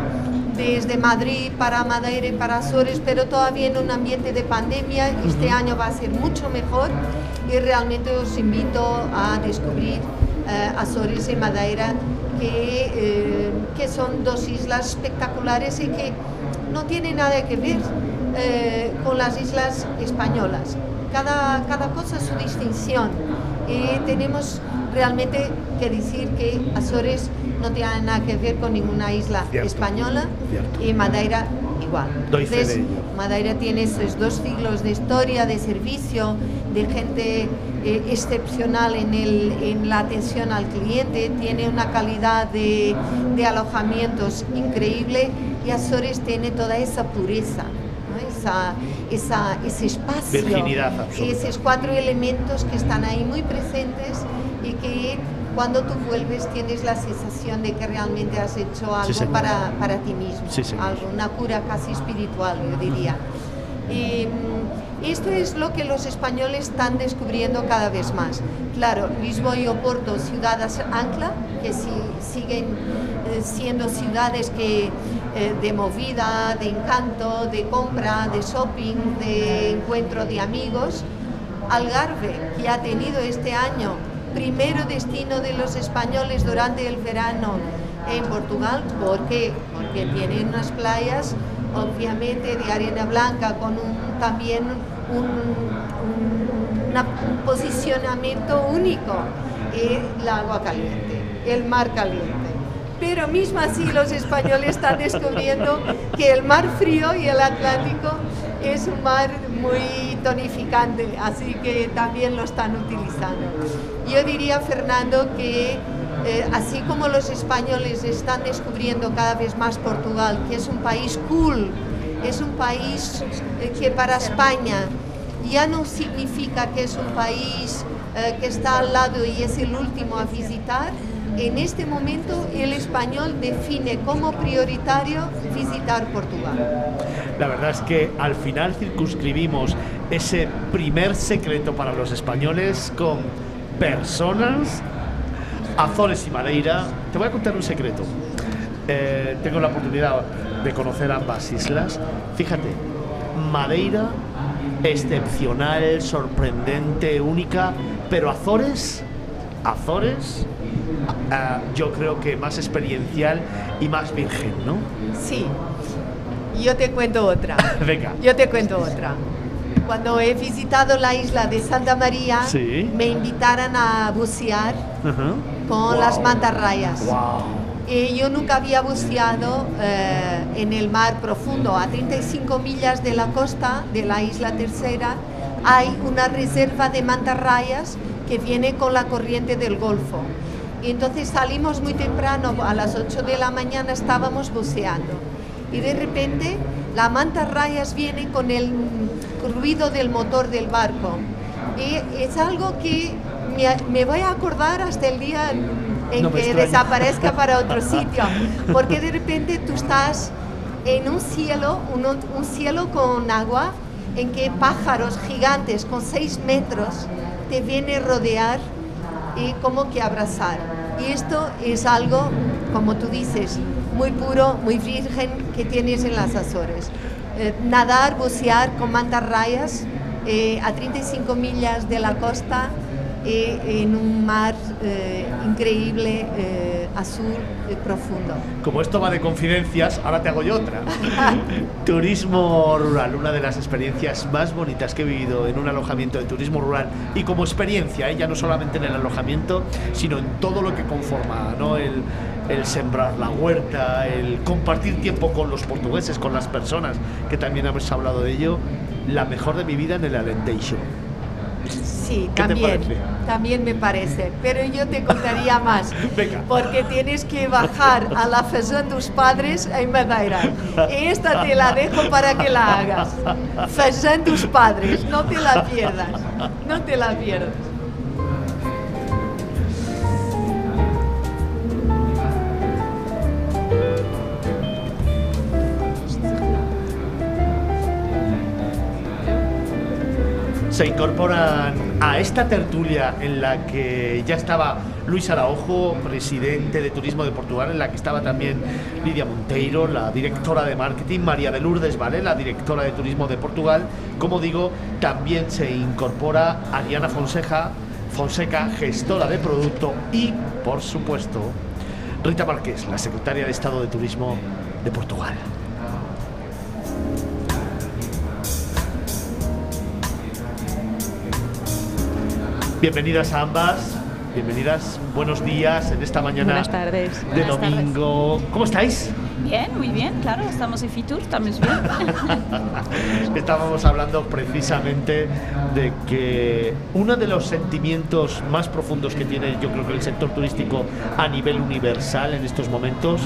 desde Madrid para Madeira y para Azores, pero todavía en un ambiente de pandemia. Este año va a ser mucho mejor y realmente os invito a descubrir eh, Azores y Madeira, que, eh, que son dos islas espectaculares y que no tienen nada que ver eh, con las islas españolas. Cada, cada cosa su distinción. Y tenemos realmente que decir que Azores no tiene nada que ver con ninguna isla española y Madeira igual. Madeira tiene esos dos siglos de historia, de servicio, de gente eh, excepcional en, el, en la atención al cliente, tiene una calidad de, de alojamientos increíble y Azores tiene toda esa pureza. Esa, esa, ese espacio, esos cuatro elementos que están ahí muy presentes y que cuando tú vuelves tienes la sensación de que realmente has hecho algo para, para, ti mismo, algo, una cura casi espiritual, yo diría. Y, mm, esto es lo que los españoles están descubriendo cada vez más. Claro, Lisboa y Oporto, ciudades ancla, que si, siguen eh, siendo ciudades que, eh, de movida, de encanto, de compra, de shopping, de encuentro de amigos. Algarve, que ha tenido este año primero destino de los españoles durante el verano en Portugal. ¿Por qué? Porque tienen unas playas, obviamente, de arena blanca, con un, también un, posicionamiento único, el agua caliente, el mar caliente. Pero mismo así los españoles están descubriendo que el mar frío y el Atlántico es un mar muy tonificante, así que también lo están utilizando. Yo diría, Fernando, que eh, así como los españoles están descubriendo cada vez más Portugal, que es un país cool, es un país eh, que para España ya no significa que es un país eh, que está al lado y es el último a visitar, en este momento el español define como prioritario visitar Portugal. La verdad es que al final circunscribimos ese primer secreto para los españoles con personas, Azores y Madeira. Te voy a contar un secreto. Eh, tengo la oportunidad de conocer ambas islas. Fíjate, Madeira, excepcional, sorprendente, única, pero Azores, Azores, ah, yo creo que más experiencial y más virgen, ¿no? Sí. Yo te cuento otra. Venga. Yo te cuento otra cuando he visitado la isla de Santa María, me invitaron a bucear con las mantarrayas. Y yo nunca había buceado eh, en el mar profundo. A 35 millas de la costa de la isla tercera hay una reserva de mantarrayas que viene con la corriente del Golfo. Y entonces salimos muy temprano, a las 8 de la mañana estábamos buceando. Y de repente la mantarrayas viene con el ruido del motor del barco. Y es algo que me, voy a acordar hasta el día en que desaparezca para otro sitio, porque de repente tú estás en un cielo, un, cielo con agua, en que pájaros gigantes con seis metros te vienen a rodear y como que abrazar. Y esto es algo, como tú dices, muy puro, muy virgen que tienes en las Azores. Eh, nadar, bucear con mantarrayas eh, a 35 millas de la costa eh, en un mar increíble, azul, profundo. Como esto va de confidencias, ahora te hago yo otra. turismo rural, una de las experiencias más bonitas que he vivido en un alojamiento de turismo rural y como experiencia, ya no solamente en el alojamiento, sino en todo lo que conforma ¿no? el, el sembrar la huerta, el compartir tiempo con los portugueses, con las personas, que también hemos hablado de ello, la mejor de mi vida en el Alentejo. Sí, también, también me parece, pero yo te contaría más, porque tienes que bajar a la de tus padres en Madeira. Esta te la dejo para que la hagas. de tus padres, no te la pierdas, no te la pierdas. Se incorporan a esta tertulia en la que ya estaba Luis Araojo, presidente de Turismo de Portugal, en la que estaba también Lidia Monteiro, la directora de marketing, María de Lourdes Vale, la directora de Turismo de Portugal. Como digo, también se incorpora Ariana Fonseca, Fonseca, gestora de producto y, por supuesto, Rita Márquez, la secretaria de Estado de Turismo de Portugal. Bienvenidas a ambas. Bienvenidas, buenos días en esta mañana Buenas tardes. de Buenas domingo. ¿Cómo estáis? Bien, muy bien, claro, estamos en Fitur, estamos bien. Estábamos hablando precisamente de que uno de los sentimientos más profundos que tiene yo creo que el sector turístico a nivel universal en estos momentos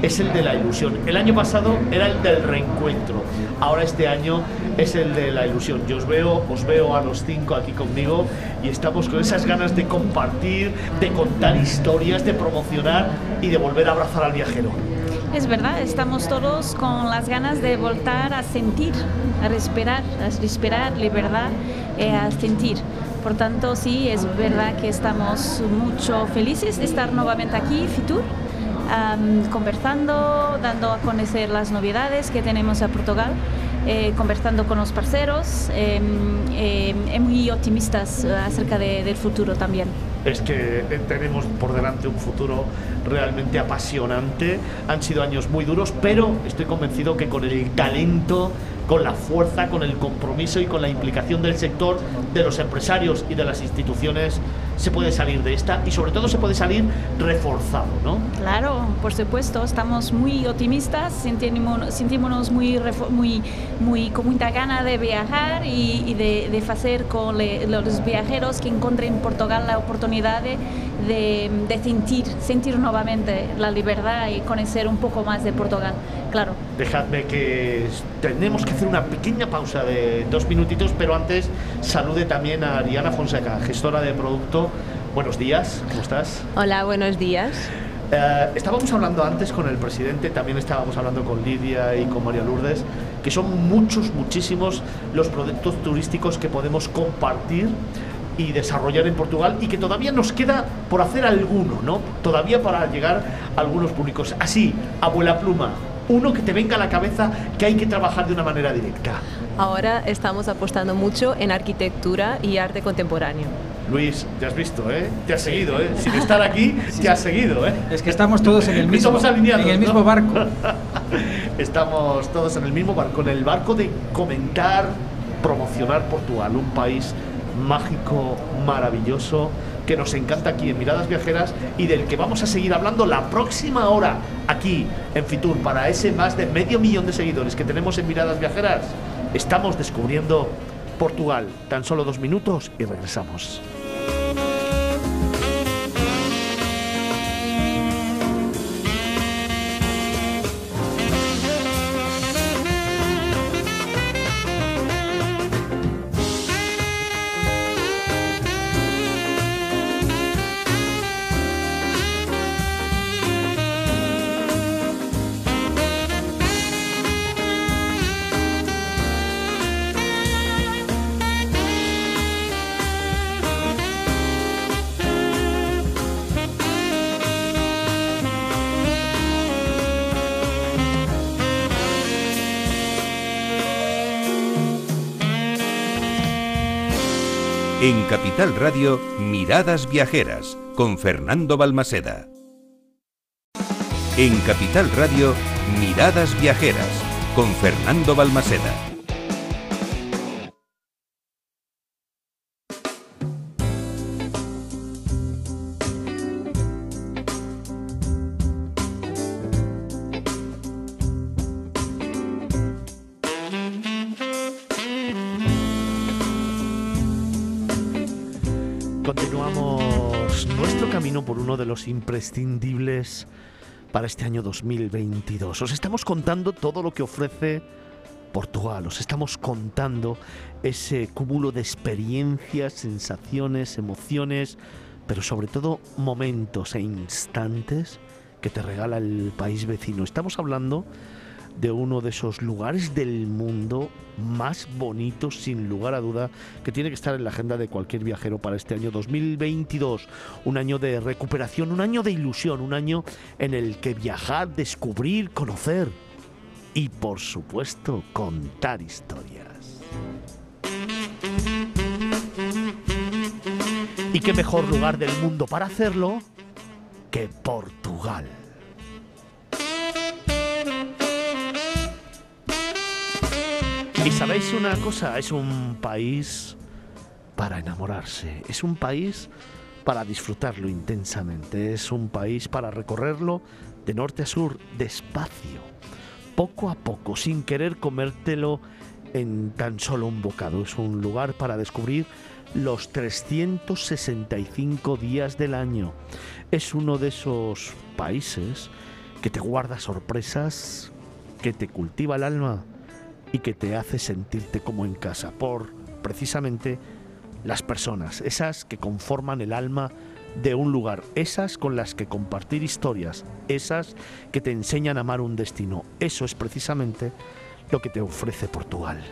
es el de la ilusión. El año pasado era el del reencuentro, ahora este año es el de la ilusión. Yo os veo, os veo a los cinco aquí conmigo y estamos con esas ganas de compartir, de contar historias, de promocionar y de volver a abrazar al viajero. Es verdad, estamos todos con las ganas de voltar a sentir, a respirar, a respirar libertad, eh, a sentir. Por tanto, sí, es verdad que estamos mucho felices de estar nuevamente aquí, Fitur, am, conversando, dando a conocer las novedades que tenemos a Portugal, eh, conversando con los parceros, eh, eh, eh, muy optimistas acerca de- del futuro también. es que eh, tenemos por delante un futuro realmente apasionante. Han sido años muy duros, pero estoy convencido que con el talento, con la fuerza, con el compromiso y con la implicación del sector, de los empresarios y de las instituciones, se puede salir de esta y sobre todo se puede salir reforzado, ¿no? Claro, por supuesto, estamos muy optimistas, sentimos, muy, muy, muy con mucha gana de viajar y, de, de hacer con los viajeros que encuentren en Portugal la oportunidad de, de, de sentir, sentir nuevamente la libertad y conocer un poco más de Portugal. Claro. Dejadme que tenemos que hacer una pequeña pausa de dos minutitos, pero antes salude también a Ariana Fonseca, gestora de producto. Buenos días, ¿cómo estás? Hola, buenos días. Eh, estábamos hablando antes con el presidente, también estábamos hablando con Lidia y con María Lourdes, que son muchos, muchísimos los productos turísticos que podemos compartir y desarrollar en Portugal y que todavía nos queda por hacer alguno, ¿no? Todavía para llegar a algunos públicos. Así, abuela pluma, uno que te venga a la cabeza que hay que trabajar de una manera directa. Ahora estamos apostando mucho en arquitectura y arte contemporáneo. Luis, ya has visto, ¿eh? Te has seguido, ¿eh? Sin estar aquí, te has seguido, ¿eh? Es que estamos todos en el mismo, Estamos alineados, en el ¿no? mismo barco. Estamos todos en el mismo barco, en el barco de comentar, promocionar Portugal, un país mágico, maravilloso, que nos encanta aquí en Miradas Viajeras y del que vamos a seguir hablando la próxima hora aquí en Fitur para ese más de medio millón de seguidores que tenemos en Miradas Viajeras. Estamos descubriendo Portugal. Tan solo dos minutos y regresamos. Capital Radio, Miradas Viajeras, con Fernando Balmaseda. En Capital Radio, Miradas Viajeras, con Fernando Balmaseda. Imprescindibles para este año 2022. Os estamos contando todo lo que ofrece Portugal, os estamos contando ese cúmulo de experiencias, sensaciones, emociones, pero sobre todo momentos e instantes que te regala el país vecino. Estamos hablando de uno de esos lugares del mundo más bonitos, sin lugar a duda, que tiene que estar en la agenda de cualquier viajero para este año 2022. Un año de recuperación, un año de ilusión, un año en el que viajar, descubrir, conocer y, por supuesto, contar historias. ¿Y qué mejor lugar del mundo para hacerlo que Portugal? Y sabéis una cosa, es un país para enamorarse, es un país para disfrutarlo intensamente, es un país para recorrerlo de norte a sur despacio, poco a poco, sin querer comértelo en tan solo un bocado. Es un lugar para descubrir los 365 días del año. Es uno de esos países que te guarda sorpresas, que te cultiva el alma y que te hace sentirte como en casa por precisamente las personas, esas que conforman el alma de un lugar, esas con las que compartir historias, esas que te enseñan a amar un destino. Eso es precisamente lo que te ofrece Portugal.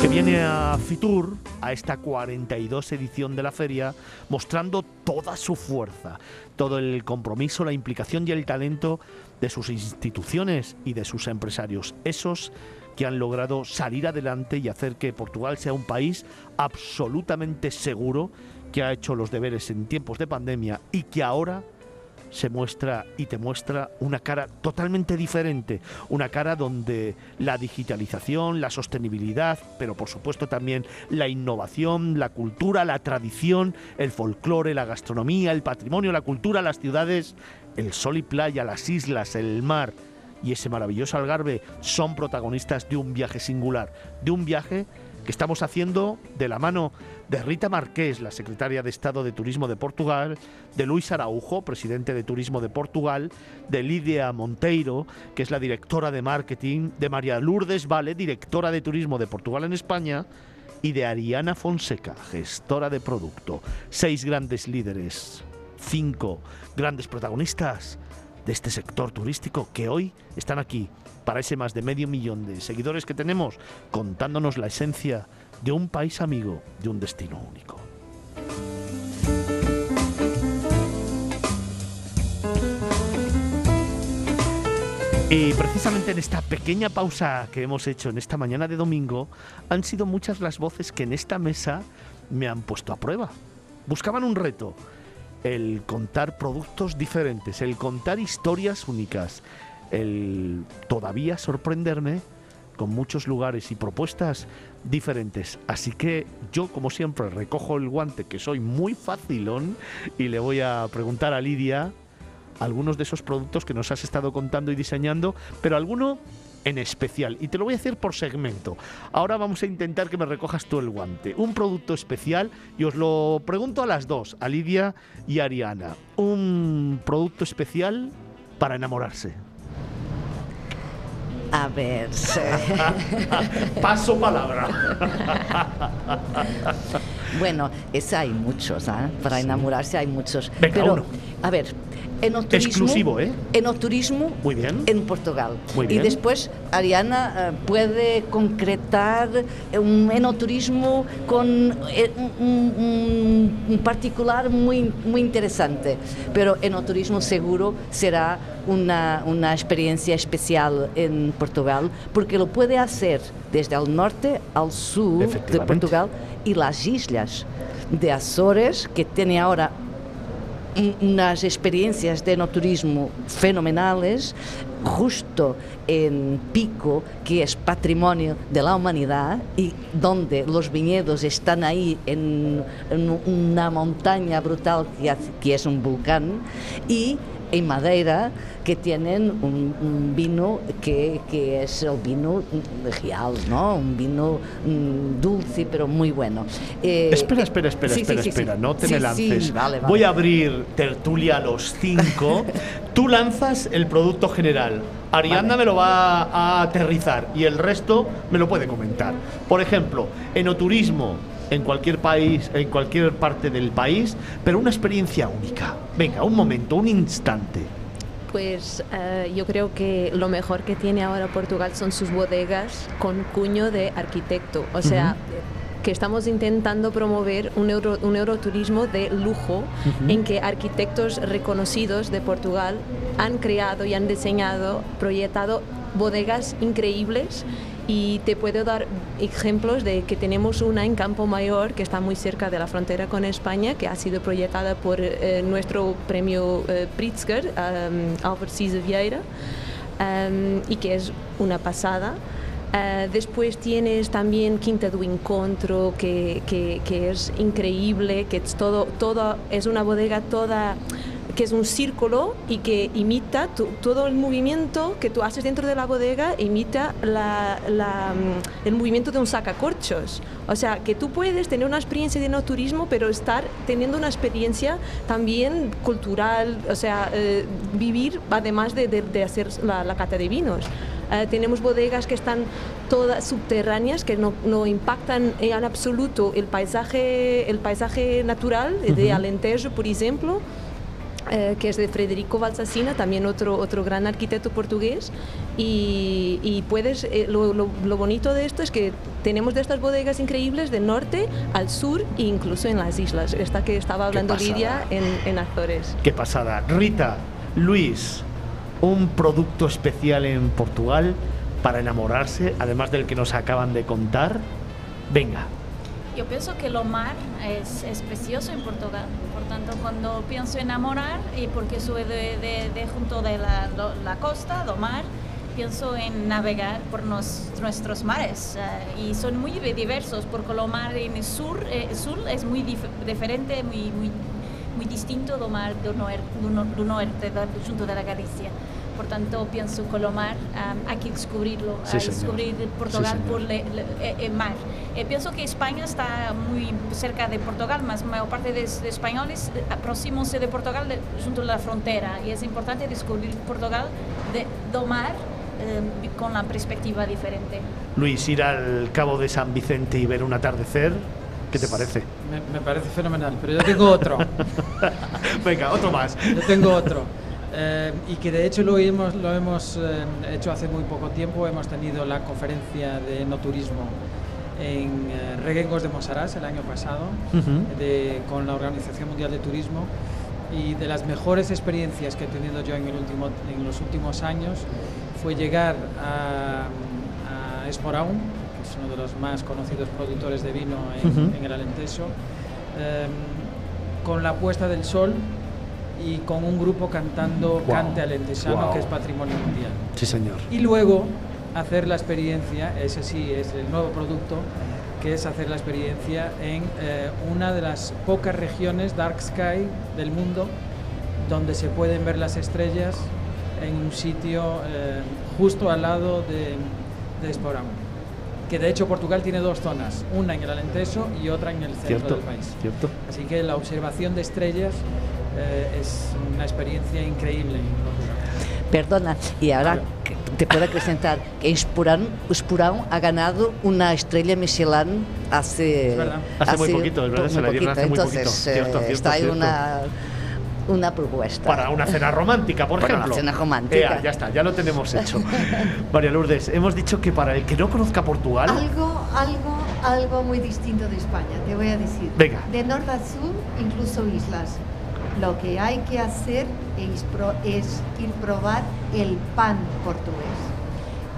que viene a Fitur, a esta 42 edición de la feria, mostrando toda su fuerza, todo el compromiso, la implicación y el talento de sus instituciones y de sus empresarios, esos que han logrado salir adelante y hacer que Portugal sea un país absolutamente seguro, que ha hecho los deberes en tiempos de pandemia y que ahora se muestra y te muestra una cara totalmente diferente, una cara donde la digitalización, la sostenibilidad, pero por supuesto también la innovación, la cultura, la tradición, el folclore, la gastronomía, el patrimonio, la cultura, las ciudades, el sol y playa, las islas, el mar y ese maravilloso Algarve son protagonistas de un viaje singular, de un viaje estamos haciendo de la mano de Rita Marqués, la secretaria de Estado de Turismo de Portugal, de Luis Araujo, presidente de Turismo de Portugal, de Lidia Monteiro, que es la directora de marketing, de María Lourdes Vale, directora de Turismo de Portugal en España, y de Ariana Fonseca, gestora de producto. Seis grandes líderes, cinco grandes protagonistas de este sector turístico que hoy están aquí para ese más de medio millón de seguidores que tenemos, contándonos la esencia de un país amigo, de un destino único. Y precisamente en esta pequeña pausa que hemos hecho en esta mañana de domingo, han sido muchas las voces que en esta mesa me han puesto a prueba. Buscaban un reto, el contar productos diferentes, el contar historias únicas, el todavía sorprenderme con muchos lugares y propuestas diferentes. Así que yo, como siempre, recojo el guante, que soy muy facilón, y le voy a preguntar a Lidia algunos de esos productos que nos has estado contando y diseñando, pero alguno en especial. Y te lo voy a hacer por segmento. Ahora vamos a intentar que me recojas tú el guante. Un producto especial, y os lo pregunto a las dos, a Lidia y a Ariana. Un producto especial para enamorarse. A ver. Paso palabra. bueno, ese hay muchos, ¿eh? Para enamorarse hay muchos. Venga, Pero, uno. A ver, enoturismo, Exclusivo, ¿eh? Enoturismo Muy bien. en Portugal. Muy Y bien. después Ariana eh, puede concretar un enoturismo con eh, un, un- particular muy, muy interesante. Pero enoturismo seguro será una, una experiencia especial en Portugal porque lo puede hacer desde el norte al sur de. Portugal y las islas de Azores que tiene ahora unas experiencias de enoturismo fenomenales, justo en Pico, que es patrimonio de la humanidad y donde los viñedos están ahí en, una montaña brutal que, que es un volcán, y en Madeira, que tienen un, un vino que, que es el vino real, ¿no? Un vino mm, dulce, pero muy bueno. Eh, Espera, eh, espera, espera, sí, espera, sí, espera, sí. no te me lances. vale, vale. Voy a abrir tertulia a los cinco. Tú lanzas el producto general. Ariadna Vale. me lo va a aterrizar y el resto me lo puede comentar. Por ejemplo, enoturismo en cualquier país, en cualquier parte del país, pero una experiencia única. Venga, un momento, un instante. Pues eh, yo creo que lo mejor que tiene ahora Portugal son sus bodegas con cuño de arquitecto. O sea, que estamos intentando promover un, euro, un euroturismo de lujo en que arquitectos reconocidos de Portugal han creado y han diseñado, proyectado bodegas increíbles y te puedo dar ejemplos de que tenemos una en Campo Mayor que está muy cerca de la frontera con España que ha sido proyectada por eh, nuestro premio eh, Pritzker, um, Cisa Vieira, um, y que es una pasada. Uh, después tienes también Quinta do Encontro, que, que, que es increíble, que es todo, todo, es una bodega toda que es un círculo y que imita tu, todo el movimiento que tú haces dentro de la bodega, imita la, la, mm, el movimiento de un sacacorchos. O sea, que tú puedes tener una experiencia de no turismo, pero estar teniendo una experiencia también cultural, o sea, eh, vivir además de, de, de hacer la, la, cata de vinos. Uh, tenemos bodegas que están todas subterráneas, que no, no, impactan en absoluto el paisaje, el paisaje natural de Alentejo, por ejemplo. Eh, que es de Federico Valsasina, también otro, otro gran arquitecto portugués. Y, y puedes, eh, lo, lo, lo, bonito de esto es que tenemos de estas bodegas increíbles del norte al sur e incluso en las islas. Esta que estaba hablando Lidia en, en Azores. Qué pasada. Rita, Luis, un producto especial en Portugal para enamorarse, además del que nos acaban de contar. Venga. Yo pienso que lo mar es, es, precioso en Portugal. Por tanto, cuando pienso enamorar, y porque soy de, de, de junto de la, la, costa, do mar, pienso en navegar por nos, nuestros mares. Uh, y son muy diversos, porque lo mar en el sur, eh, sur es muy dif diferente, muy, muy, muy distinto do mar do, noer, do, no, do norte, do, junto de la Galicia por tanto pienso que lo mar um, hay que descubrirlo, sí, hay que descubrir Portugal sí, por el eh, mar. Eh, pienso que España está muy cerca de Portugal, más mayor parte de, de españoles aproximándose de Portugal de, junto a la frontera y es importante descubrir Portugal de, do mar eh, con la perspectiva diferente. Luis, ir al Cabo de San Vicente y ver un atardecer, ¿qué te parece? Me, me parece fenomenal, pero yo tengo otro. Venga, otro más. Yo tengo otro. Eh, y que de hecho lo hemos, lo hemos eh, hecho hace muy poco tiempo, hemos tenido la conferencia de no turismo en eh, Reguengos de Mosarás el año pasado uh -huh. de, con la Organización Mundial de Turismo y de las mejores experiencias que he tenido yo en, el último, en los últimos años fue llegar a, a Esporaun, que es uno de los más conocidos productores de vino en, uh -huh. en el Alentejo, eh, con la puesta del sol y con un grupo cantando wow. Cante Alentesano, wow. que es patrimonio mundial. Sí, señor. Y luego hacer la experiencia, ese sí es el nuevo producto, que es hacer la experiencia en eh, una de las pocas regiones Dark Sky del mundo donde se pueden ver las estrellas en un sitio eh, justo al lado de, de Esporão. Que de hecho Portugal tiene dos zonas, una en el Alentejo y otra en el centro ¿Cierto? del país. ¿Cierto? Así que la observación de estrellas eh, es una experiencia increíble. Perdona, y ahora te puedo acrescentar que Spurán, Spurán ha ganado una estrella Michelin hace, hace, hace muy poquito, es verdad, se la dieron hace Entonces, muy poquito. Cierto, eh, cierto, está ahí cierto. una una propuesta. Para una cena romántica, por para ejemplo. Una cena romántica. Ea, ya está, ya lo tenemos hecho. María Lourdes, hemos dicho que para el que no conozca Portugal. Algo, algo, algo muy distinto de España, te voy a decir. Venga. De norte a sur, incluso islas. Lo que hay que hacer es, ir probar el pan portugués.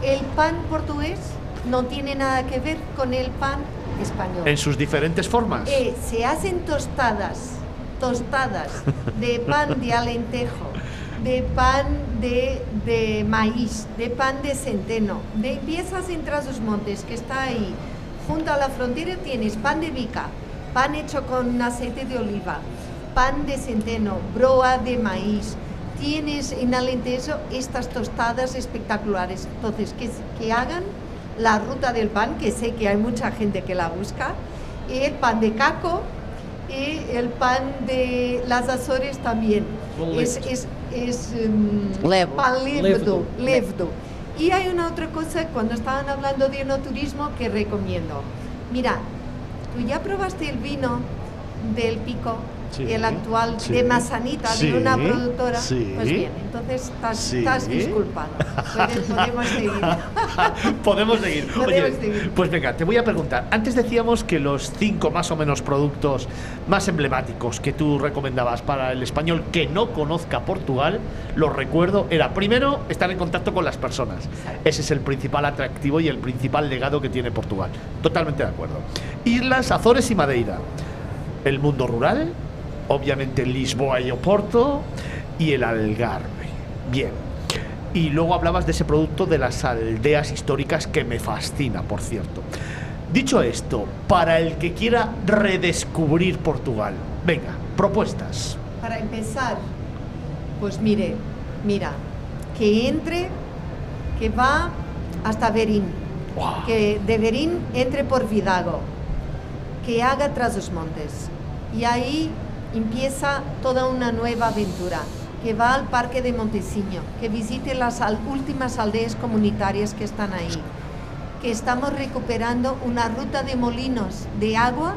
El pan portugués no tiene nada que ver con el pan español. En sus diferentes formas. Eh, se hacen tostadas tostadas de pan de alentejo, de pan de, de, maíz, de pan de centeno, de piezas en Trasos Montes, que está ahí. Junto a la frontera tienes pan de bica, pan hecho con aceite de oliva, pan de centeno, broa de maíz. Tienes en Alentejo estas tostadas espectaculares. Entonces, que, que hagan la ruta del pan, que sé que hay mucha gente que la busca, el pan de caco, y el pan de las Azores también. Es, es, es um, Levo. pan levdo, levdo. Y hay una otra cosa, cuando estaban hablando de no turismo, que recomiendo. Mira, ¿Tú ya probaste el vino del pico? Sí, el actual sí, de Mazanita, sí, de una productora. Pues bien, entonces estás, estás disculpado. Podemos seguir. Podemos seguir. Podemos Oye, seguir. pues venga, te voy a preguntar. Antes decíamos que los cinco más o menos productos más emblemáticos que tú recomendabas para el español que no conozca Portugal, los recuerdo, era primero estar en contacto con las personas. Ese es el principal atractivo y el principal legado que tiene Portugal. Totalmente de acuerdo. Islas, Azores y Madeira. El mundo rural, obviamente Lisboa y Oporto y el Algarve. Bien. Y luego hablabas de ese producto de las aldeas históricas que me fascina, por cierto. Dicho esto, para el que quiera redescubrir Portugal, venga, propuestas. Para empezar, pues mire, mira, que entre, que va hasta Verín, que de Verín entre por Vidago, que haga tras los montes. Y ahí empieza toda una nueva aventura, que va al Parque de Montesiño, que visite las últimas aldeas comunitarias que están ahí, que estamos recuperando una ruta de molinos de agua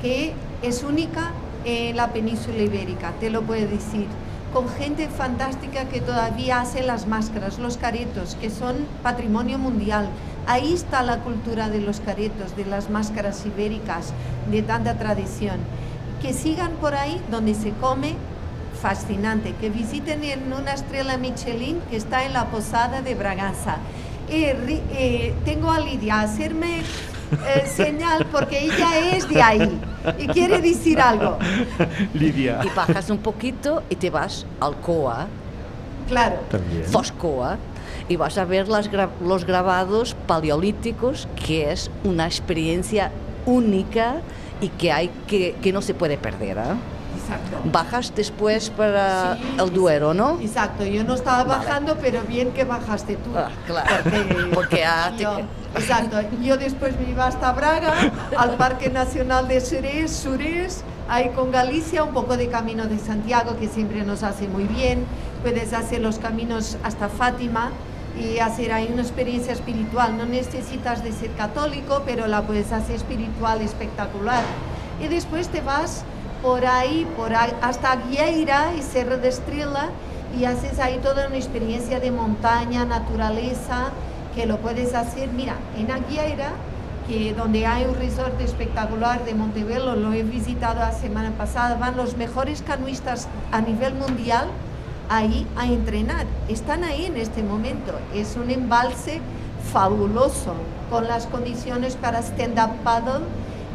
que es única en la península ibérica, te lo puedo decir, con gente fantástica que todavía hace las máscaras, los caretos, que son patrimonio mundial. Ahí está la cultura de los caretos, de las máscaras ibéricas, de tanta tradición. Que sigan por ahí donde se come fascinante, que visiten en una estrella Michelin que está en la posada de Braganza. Eh, eh, tengo a Lidia a hacerme eh, señal porque ella es de ahí y quiere decir algo. Lidia. Y bajas un poquito y te vas al Coa, Claro. También. Foscoa, y vas a ver las gra- los grabados paleolíticos, que es una experiencia única y que, hay que, que no se puede perder. ¿eh? Exacto. Bajas después para Sí, el Duero, ¿no? Exacto, yo no estaba bajando, pero bien que bajaste tú. Ah, claro, Porque, porque ah, te- yo, exacto, yo después me iba hasta Braga, al Parque Nacional de Surés, Surés, ahí con Galicia, un poco de Camino de Santiago, que siempre nos hace muy bien. Puedes hacer los caminos hasta Fátima y hacer ahí una experiencia espiritual. No necesitas de ser católico, pero la puedes hacer espiritual espectacular. Y después te vas por ahí, por hasta Guieira y Cerro de Estrela y haces ahí toda una experiencia de montaña, naturaleza, que lo puedes hacer, mira, en Aguieira, que donde hay un resort espectacular de Montebello, lo he visitado la semana pasada, van los mejores canoístas a nivel mundial ahí a entrenar. Están ahí en este momento. Es un embalse fabuloso, con las condiciones para stand-up paddle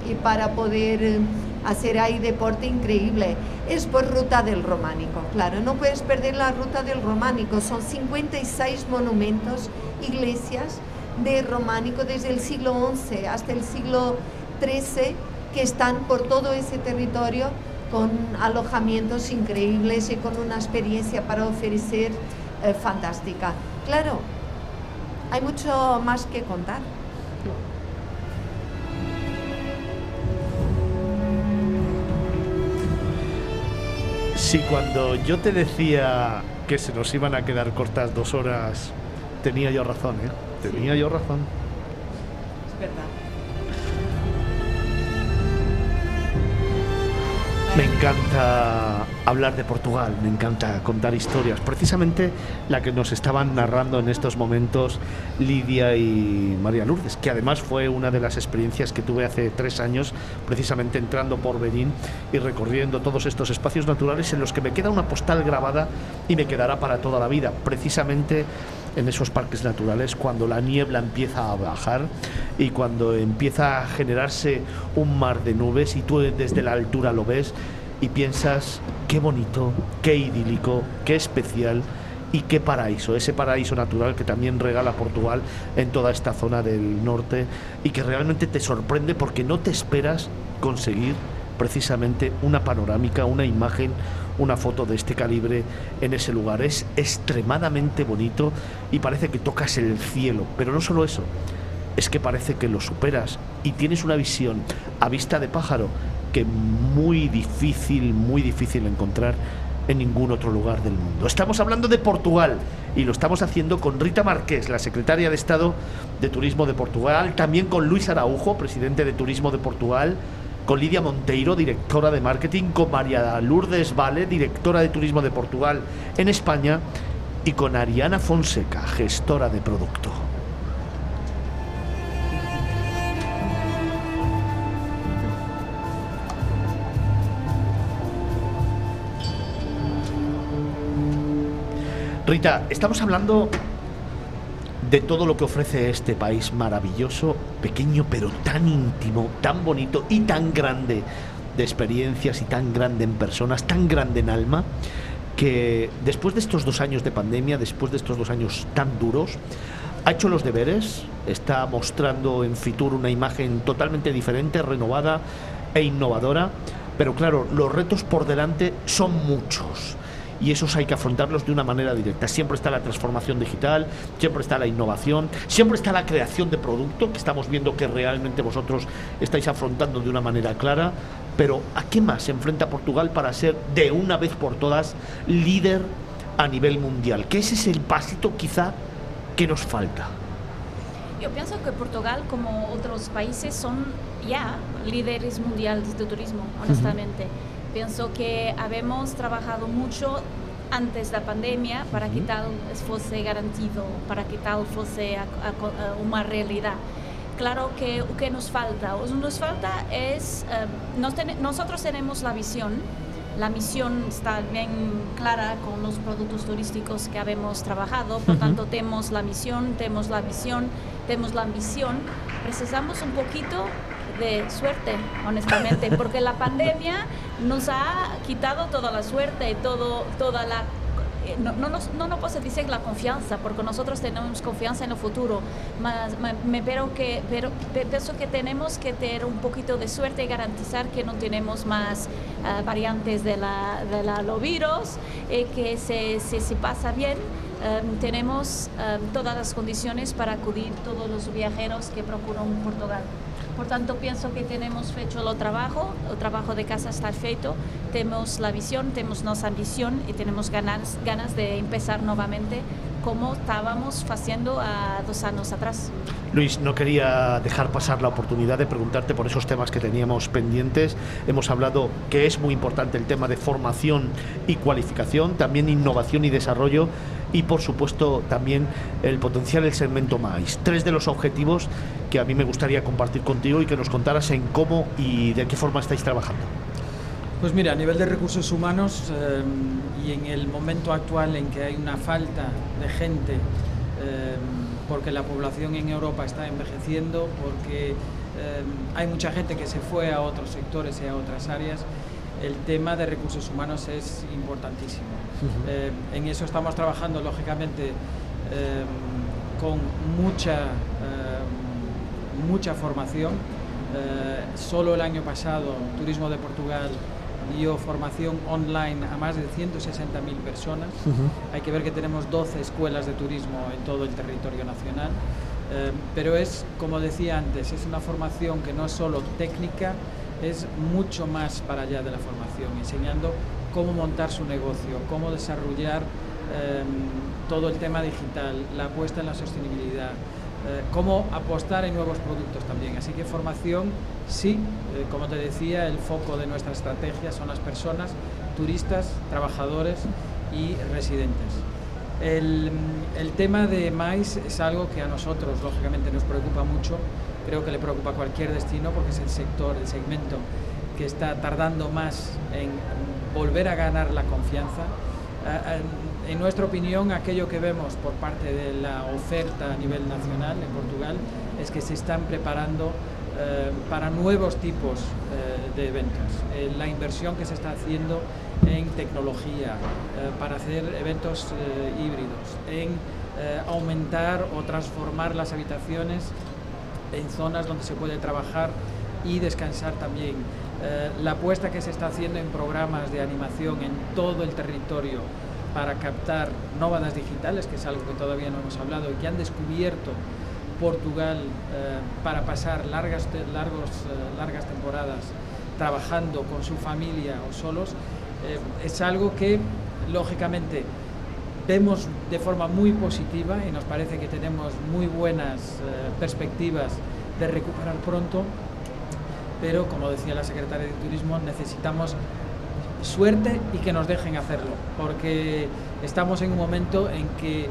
y para poder eh, hacer ahí deporte increíble. Es por ruta del románico, claro, no puedes perder la ruta del románico. Son 56 monumentos, iglesias de románico desde el siglo XI hasta el siglo XIII que están por todo ese territorio con alojamientos increíbles y con una experiencia para ofrecer eh, fantástica. Claro, hay mucho más que contar. Si cuando yo te decía que se nos iban a quedar cortas dos horas, tenía yo razón, ¿eh? Tenía yo razón. Es verdad. Me encanta hablar de Portugal, me encanta contar historias. Precisamente la que nos estaban narrando en estos momentos Lidia y María Lourdes, que además fue una de las experiencias que tuve hace tres años, precisamente entrando por Benín y recorriendo todos estos espacios naturales en los que me queda una postal grabada y me quedará para toda la vida. Precisamente en esos parques naturales cuando la niebla empieza a bajar y cuando empieza a generarse un mar de nubes y tú desde la altura lo ves y piensas qué bonito, qué idílico, qué especial y qué paraíso, ese paraíso natural que también regala Portugal en toda esta zona del norte y que realmente te sorprende porque no te esperas conseguir precisamente una panorámica, una imagen, una foto de este calibre en ese lugar. Es extremadamente bonito y parece que tocas el cielo, pero no solo eso, es que parece que lo superas y tienes una visión a vista de pájaro que muy difícil, muy difícil encontrar en ningún otro lugar del mundo. Estamos hablando de Portugal y lo estamos haciendo con Rita Marqués, la secretaria de Estado de Turismo de Portugal, también con Luis Araujo, presidente de Turismo de Portugal, con Lidia Monteiro, directora de marketing, con María Lourdes Vale, directora de Turismo de Portugal en España, y con Ariana Fonseca, gestora de producto. Rita, estamos hablando de todo lo que ofrece este país maravilloso, pequeño pero tan íntimo, tan bonito y tan grande de experiencias y tan grande en personas, tan grande en alma, que después de estos dos años de pandemia, después de estos dos años tan duros, ha hecho los deberes, está mostrando en Fitur una imagen totalmente diferente, renovada e innovadora, pero claro, los retos por delante son muchos y esos hay que afrontarlos de una manera directa. Siempre está la transformación digital, siempre está la innovación, siempre está la creación de producto, que estamos viendo que realmente vosotros estáis afrontando de una manera clara, pero ¿a qué más se enfrenta Portugal para ser de una vez por todas líder a nivel mundial? Que ese es el pasito quizá que nos falta. Yo pienso que Portugal, como otros países, son ya líderes mundiales de turismo, honestamente. Pienso que habemos trabajado mucho antes de la pandemia para que tal fuese garantido, para que tal fuese una realidad. Claro que lo que nos falta, que nos falta es, eh, nosotros tenemos la visión, la misión está bien clara con los productos turísticos que habemos trabajado, por tanto tenemos la misión, tenemos la visión, tenemos la ambición, precisamos un poquito de suerte, honestamente, porque la pandemia nos ha quitado toda la suerte, todo, toda la eh, no, no, no, no puedo decir la confianza, porque nosotros tenemos confianza en el futuro, me, pero que, pero pienso que tenemos que tener un poquito de suerte y garantizar que no tenemos más ah, variantes de la, de la virus, y que se, se, pasa bien. Em, tenemos em, todas las condiciones para acudir todos los viajeros que procuran Portugal. Por tanto, pienso que tenemos hecho el trabajo, el trabajo de casa está feito, tenemos la visión, tenemos nuestra ambición y tenemos ganas, ganas de empezar nuevamente como estábamos haciendo a dos años atrás. Luis, no quería dejar pasar la oportunidad de preguntarte por esos temas que teníamos pendientes. Hemos hablado que es muy importante el tema de formación y cualificación, también innovación y desarrollo y por supuesto también el potencial del segmento MAIS. Tres de los objetivos que a mí me gustaría compartir contigo y que nos contaras en cómo y de qué forma estáis trabajando. Pues mira, a nivel de recursos humanos eh, y en el momento actual en que hay una falta de gente, eh, porque la población en Europa está envejeciendo, porque eh, hay mucha gente que se fue a otros sectores y a otras áreas, el tema de recursos humanos es importantísimo. en eso estamos trabajando, lógicamente, con mucha, mucha formación. solo el año pasado, Turismo de Portugal dio formación online a más de 160.000 personas. Hay que ver que tenemos 12 escuelas de turismo en todo el territorio nacional. Eh, pero es, como decía antes, es una formación que no es solo técnica, es mucho más para allá de la formación, enseñando cómo montar su negocio, cómo desarrollar eh, todo el tema digital, la apuesta en la sostenibilidad, eh, cómo apostar en nuevos productos también. Así que formación, sí, eh, como te decía, el foco de nuestra estrategia son las personas, turistas, trabajadores y residentes. El, el, tema de maíz es algo que a nosotros, lógicamente, nos preocupa mucho. Creo que le preocupa a cualquier destino porque es el sector, el segmento que está tardando más en volver a ganar la confianza. En nuestra opinión, aquello que vemos por parte de la oferta a nivel nacional en Portugal es que se están preparando eh, para nuevos tipos eh, de eventos. Eh, la inversión que se está haciendo en tecnología, para hacer eventos híbridos, en aumentar o transformar las habitaciones en zonas donde se puede trabajar y descansar también. la apuesta que se está haciendo en programas de animación en todo el territorio para captar nómadas digitales, que es algo que todavía no hemos hablado y que han descubierto Portugal eh, para pasar largas, largos, eh, largas temporadas trabajando con su familia o solos, es algo que, lógicamente, vemos de forma muy positiva y nos parece que tenemos muy buenas perspectivas de recuperar pronto, pero como decía la secretaria de Turismo, necesitamos suerte y que nos dejen hacerlo, porque estamos en un momento en que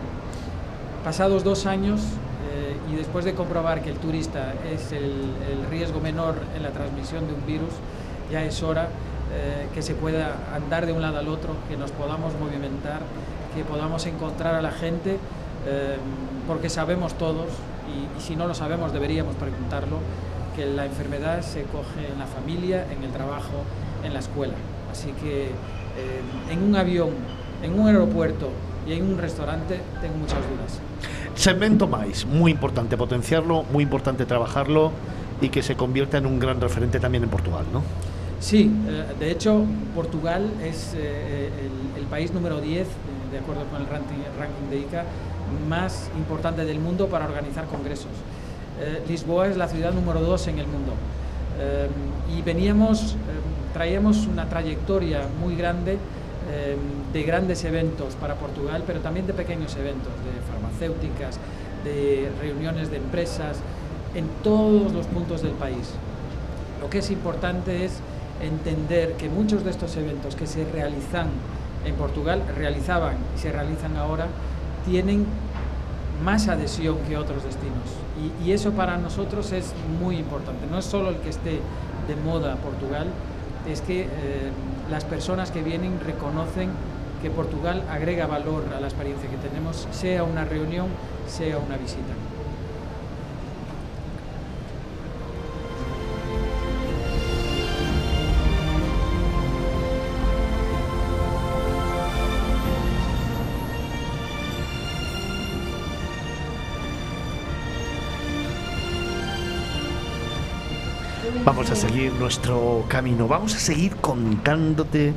pasados dos años eh, y después de comprobar que el turista es el, riesgo menor en la transmisión de un virus, ya es hora eh, que se pueda andar de un lado al otro, que nos podamos movimentar, que podamos encontrar a la gente, eh, porque sabemos todos, y, y si no lo sabemos deberíamos preguntarlo, que la enfermedad se coge en la familia, en el trabajo, en la escuela. Así que eh, en un avión, en un aeropuerto y en un restaurante tengo muchas dudas. Segmento más, muy importante potenciarlo, muy importante trabajarlo y que se convierta en un gran referente también en Portugal, ¿no? Sí, eh, de hecho Portugal es eh, el, país número 10, de acuerdo con el ranking, de ICA, más importante del mundo para organizar congresos. Lisboa es la ciudad número 2 en el mundo. y veníamos traíamos una trayectoria muy grande eh, de grandes eventos para Portugal, pero también de pequeños eventos, de farmacéuticas, de reuniones de empresas, en todos los puntos del país. Lo que es importante es entender que muchos de estos eventos que se realizan en Portugal, realizaban y se realizan ahora, tienen más adhesión que otros destinos. Y, eso para nosotros es muy importante. No es solo el que esté de moda Portugal, es que eh, las personas que vienen reconocen que Portugal agrega valor a la experiencia que tenemos, sea una reunión, sea una visita. Vamos a seguir nuestro camino, vamos a seguir contándote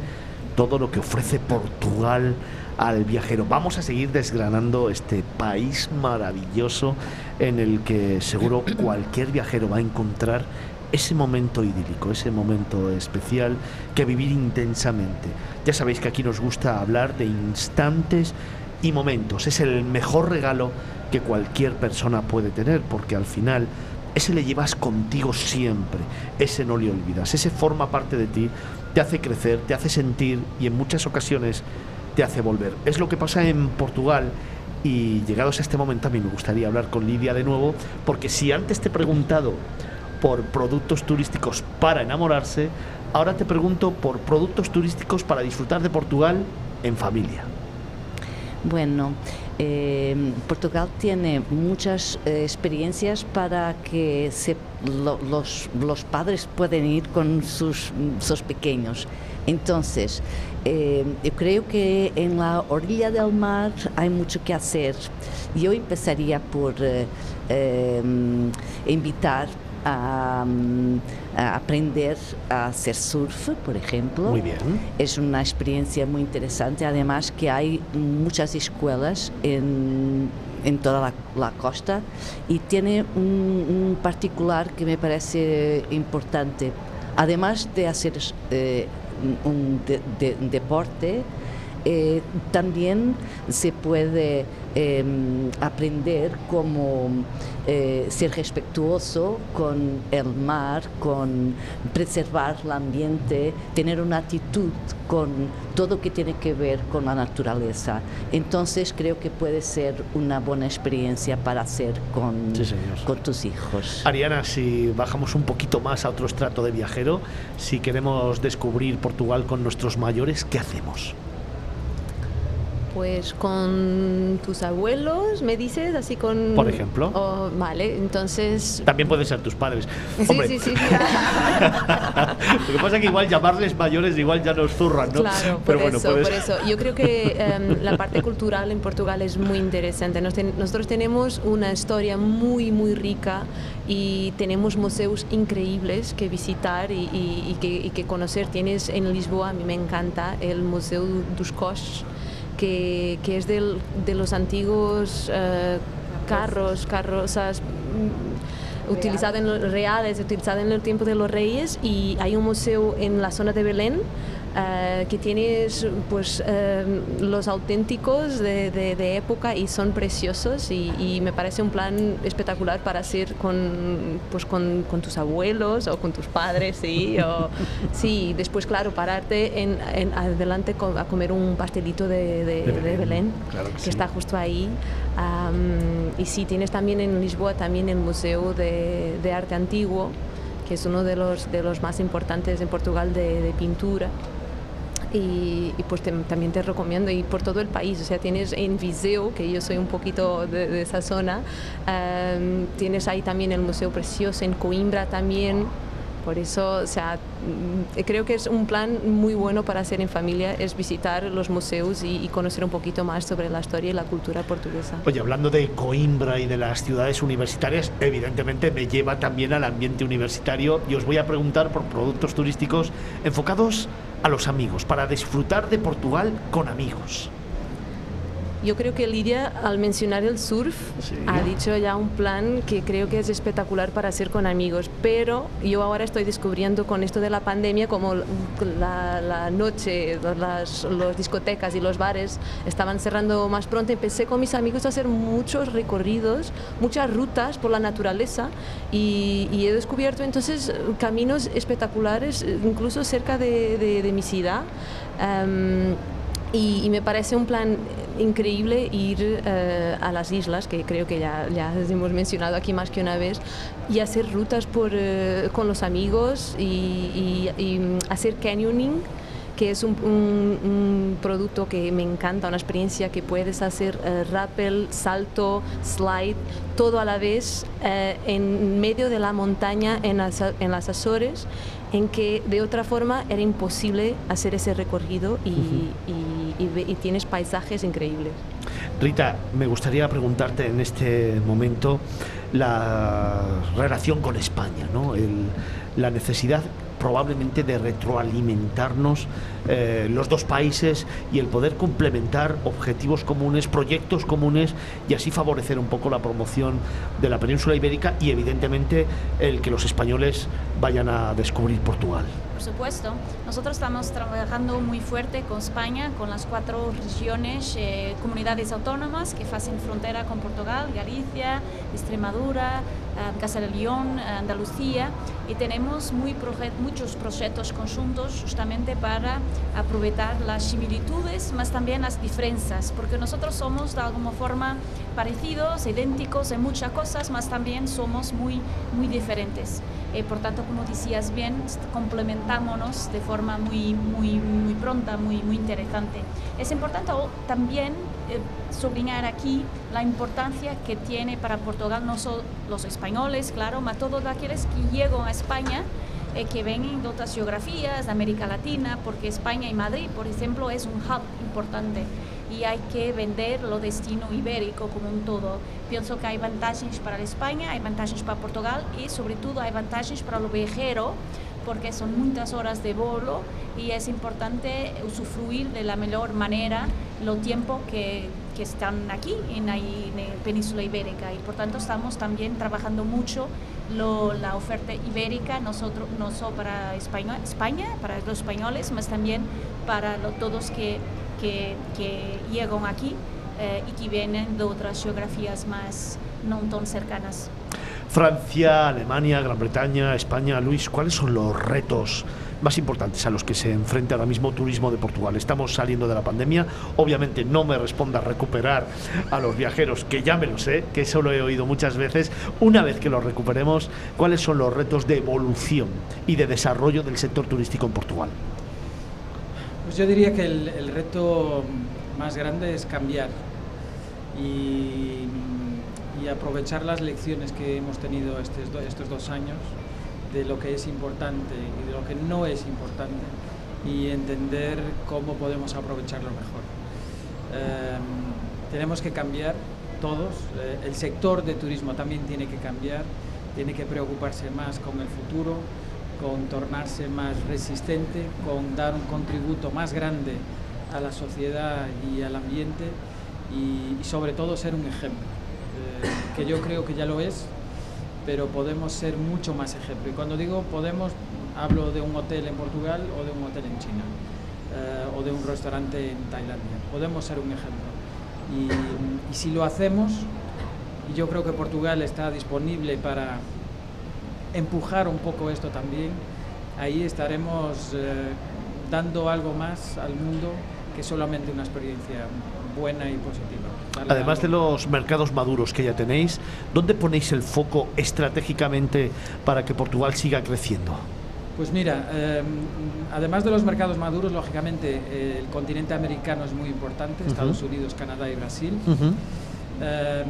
todo lo que ofrece Portugal al viajero. Vamos a seguir desgranando este país maravilloso en el que seguro cualquier viajero va a encontrar ese momento idílico, ese momento especial que vivir intensamente. Ya sabéis que aquí nos gusta hablar de instantes y momentos. Es el mejor regalo que cualquier persona puede tener porque al final ese le llevas contigo siempre, ese no le olvidas, ese forma parte de ti, te hace crecer, te hace sentir y en muchas ocasiones te hace volver. Es lo que pasa en Portugal y llegados a este momento a mí me gustaría hablar con Lidia de nuevo, porque si antes te he preguntado por productos turísticos para enamorarse, ahora te pregunto por productos turísticos para disfrutar de Portugal en familia. Bueno, eh, Portugal tiene muchas eh, experiencias para que se, lo, los, los, padres pueden ir con sus, sus pequeños. Entonces, eh, yo creo que en la orilla del mar hay mucho que hacer. Yo empezaría por invitar a, a, aprender a hacer surf, por ejemplo. Muy bien. Es una experiencia muy interesante, además que hay muchas escuelas en, en toda la, la, costa y tiene un, un, particular que me parece importante. Además de hacer eh, un, de, de, un deporte, eh, también se puede eh, aprender cómo eh, ser respetuoso con el mar, con preservar el ambiente, tener una actitud con todo que tiene que ver con la naturaleza. Entonces creo que puede ser una buena experiencia para hacer con, sí, con tus hijos. Ariana, si bajamos un poquito más a otro estrato de viajero, si queremos descubrir Portugal con nuestros mayores, ¿qué hacemos? Pues con tus abuelos, me dices, así con... Por ejemplo. Oh, vale, entonces... También pueden ser tus padres. Sí, Hombre. sí, sí. Lo que pasa es que igual llamarles mayores igual ya nos zurran, ¿no? Claro, Pero por, bueno, eso, puedes... por eso. Yo creo que um, la parte cultural en Portugal es muy interesante. Nos ten nosotros tenemos una historia muy, muy rica y tenemos museos increíbles que visitar y, y, y, que, y que conocer. Tienes en Lisboa, a mí me encanta, el Museo dos Coches, que, es del, de los antiguos uh, carros, carrozas mm, utilizadas en los reales, utilizadas en el tiempo de los reyes y hay un museo en la zona de Belén eh, que tienes pues eh, los auténticos de, de, época y son preciosos y, me parece un plan espectacular para hacer con, pues con, con tus abuelos o con tus padres, sí, o, sí, después claro, pararte en, en adelante a comer un pastelito de, de, Belén, que, está justo ahí. y sí, tienes también en Lisboa también el Museo de, Arte Antiguo, que es uno de los, de los más importantes en Portugal de, pintura. Y, pues también te recomiendo ir por todo el país, o sea, tienes en Viseu, que yo soy un poquito de, esa zona, tienes ahí también el Museo Precioso, en Coimbra también, por eso, o sea, mm, creo que es un plan muy bueno para hacer en familia, es visitar los museos y, conocer un poquito más sobre la historia y la cultura portuguesa. Oye, hablando de Coimbra y de las ciudades universitarias, evidentemente me lleva también al ambiente universitario y os voy a preguntar por productos turísticos enfocados a los amigos, para disfrutar de Portugal con amigos. Yo creo que Lidia, al mencionar el surf, ha dicho ya un plan que creo que es espectacular para hacer con amigos, pero yo ahora estoy descubriendo con esto de la pandemia como la, noche, las discotecas y los bares estaban cerrando más pronto, empecé con mis amigos a hacer muchos recorridos, muchas rutas por la naturaleza y, he descubierto entonces caminos espectaculares, incluso cerca de, mi ciudad. Em, y, me parece un plan increíble ir eh, a las islas, que creo que ya, ya hemos mencionado aquí más que una vez, y hacer rutas por, eh, con los amigos y, hacer canyoning que es un, producto que me encanta, una experiencia que puedes hacer uh, rappel, salto, slide, todo a la vez en medio de la montaña en las, en las Azores en que de otra forma era imposible hacer ese recorrido y, tienes paisajes increíbles. Rita, me gustaría preguntarte en este momento la relación con España, ¿no? la necesidad probablemente de retroalimentarnos eh, los dos países y el poder complementar objetivos comunes, proyectos comunes y así favorecer un poco la promoción de la península ibérica y evidentemente el que los españoles vayan a descubrir Portugal por supuesto. Nosotros estamos trabajando muy fuerte con España, con las cuatro regiones, eh, comunidades autónomas que hacen frontera con Portugal, Galicia, Extremadura, eh, Castilla y León, Andalucía, y tenemos muy muchos proyectos conjuntos justamente para aprovechar las similitudes, más también las diferencias, porque nosotros somos de alguna forma parecidos, idénticos en muchas cosas, más también somos muy, muy diferentes. Eh, por tanto, como decías bien, complementámonos de forma muy, muy, muy pronta, muy, muy interesante. Es importante también eh, aquí la importancia que tiene para Portugal no solo los españoles, claro, sino todos aquellos que llegan a España eh, que ven de otras geografías de América Latina, porque España y Madrid, por ejemplo, es un hub importante y hay que vender lo destino ibérico como un todo. Pienso que hay ventajas para España, hay ventajas para Portugal y sobre todo hay ventajas para el viajero porque son muchas horas de vuelo y es importante usufruir de la mejor manera lo tiempo que, que están aquí en, la península ibérica y por tanto estamos también trabajando mucho lo, la oferta ibérica, nosotros, no solo para España, España, para los españoles, más también para todos que que, llegan aquí eh, y que vienen de otras geografías más no tan cercanas. Francia, Alemania, Gran Bretaña, España, Luis, ¿cuáles son los retos más importantes a los que se enfrenta ahora mismo turismo de Portugal? Estamos saliendo de la pandemia, obviamente no me responda recuperar a los viajeros, que ya me lo sé, que eso lo he oído muchas veces, una vez que los recuperemos, ¿cuáles son los retos de evolución y de desarrollo del sector turístico en Portugal? Pues yo diría que el, reto más grande es cambiar y, aprovechar las lecciones que hemos tenido estos, estos dos años de lo que es importante y de lo que no es importante y entender cómo podemos aprovecharlo mejor. Em, tenemos que cambiar todos, eh, el sector de turismo también tiene que cambiar, tiene que preocuparse más con el futuro, con tornarse más resistente, con dar un contributo más grande a la sociedad y al ambiente y, sobre todo ser un ejemplo, eh, que yo creo que ya lo es, pero podemos ser mucho más ejemplo. Y cuando digo podemos, hablo de un hotel en Portugal o de un hotel en China. o de un restaurante en Tailandia. Podemos ser un ejemplo. Y, y si lo hacemos, y yo creo que Portugal está disponible para empujar un poco esto también, ahí estaremos eh, dando algo más al mundo que solamente una experiencia buena y positiva. Además de los mercados maduros que ya tenéis, ¿dónde ponéis el foco estratégicamente para que Portugal siga creciendo? Pues mira, eh, además de los mercados maduros, lógicamente eh, el continente americano es muy importante, Estados Unidos, Canadá y Brasil. Eh,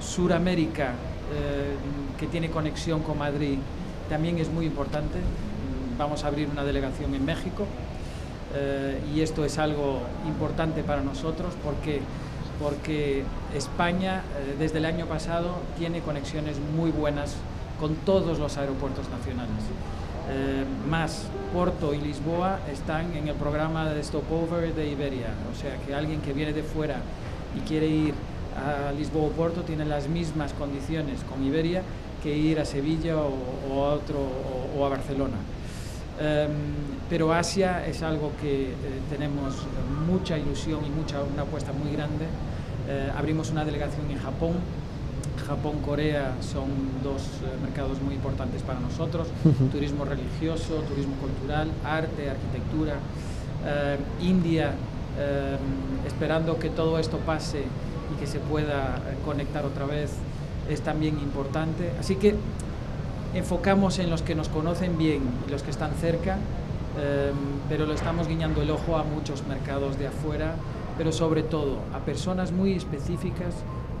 Suramérica, eh, que tiene conexión con Madrid, también es muy importante. Vamos a abrir una delegación en México eh, y esto es algo importante para nosotros porque, porque España eh, desde el año pasado tiene conexiones muy buenas con todos los aeropuertos nacionales. Eh, más Porto y Lisboa están en el programa de stopover de Iberia, o sea que alguien que viene de fuera y quiere ir a Lisboa o Porto tiene las mismas condiciones con Iberia que ir a Sevilla o, o a otro o, o a Barcelona. Em, pero Asia es algo que eh, tenemos mucha ilusión y mucha una apuesta muy grande. Eh, abrimos una delegación en Japón. Japón, Corea son dos eh, mercados muy importantes para nosotros. Turismo religioso, turismo cultural, arte, arquitectura. Eh, India, eh, esperando que todo esto pase y que se pueda eh, conectar otra vez, es también importante. Así que enfocamos en los que nos conocen bien y los que están cerca, eh, pero le estamos guiñando el ojo a muchos mercados de afuera, pero sobre todo a personas muy específicas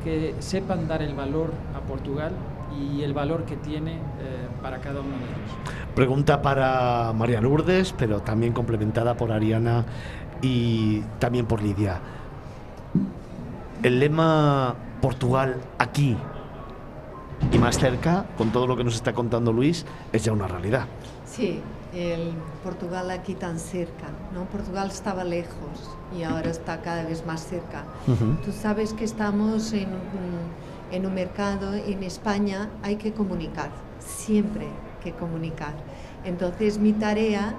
que sepan dar el valor a Portugal y el valor que tiene eh, para cada uno de ellos. Pregunta para María Lourdes, pero también complementada por Ariana y también por Lidia. El lema Portugal aquí y más cerca, con todo lo que nos está contando Luis, es ya una realidad. Sí, el Portugal aquí tan cerca, ¿no? Portugal estaba lejos y ahora está cada vez más cerca. Tú sabes que estamos en, un- en un mercado, en España hay que comunicar, siempre que comunicar. Entonces mi tarea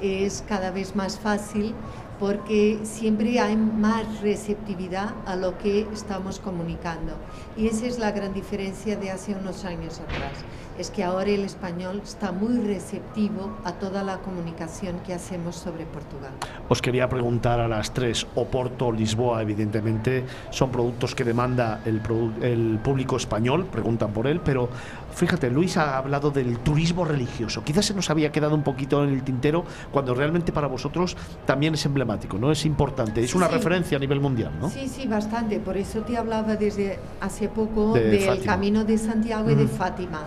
es cada vez más fácil porque siempre hay más receptividad a lo que estamos comunicando. Y esa es la gran diferencia de hace unos años atrás. Es que ahora el español está muy receptivo a toda la comunicación que hacemos sobre Portugal. Os quería preguntar a las tres, Oporto, Lisboa, evidentemente, son productos que demanda el, el público español, preguntan por él, pero fíjate, Luis ha hablado del turismo religioso. Quizás se nos había quedado un poquito en el tintero cuando realmente para vosotros también es emblemático, ¿no? Es importante, es una sí. referencia a nivel mundial, ¿no? Sí, sí, bastante. Por eso te hablaba desde hace poco De del Fátima. Camino de Santiago y de. Fátima.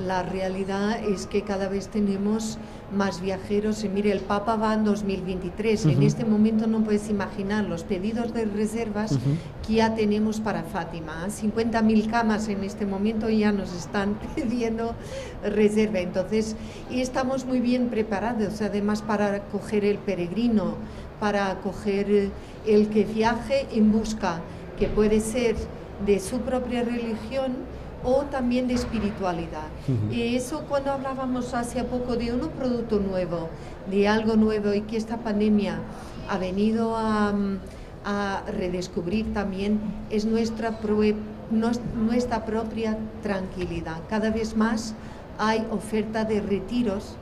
La realidad es que cada vez tenemos más viajeros. Y mire, el Papa va en 2023. En Ujú. este momento no puedes imaginar los pedidos de reservas que ya tenemos para Fátima. 50.000 camas en este momento ya nos están pidiendo reserva. Entonces, y estamos muy bien preparados, además para acoger el peregrino, para acoger eh, el que viaje en busca, que puede ser de su propia religión o también de espiritualidad. Y eso cuando hablábamos hace poco de un producto nuevo, de algo nuevo y que esta pandemia ha venido a, mm, a redescubrir también, es nuestra, nuestra propia tranquilidad. Cada vez más hay oferta de retiros,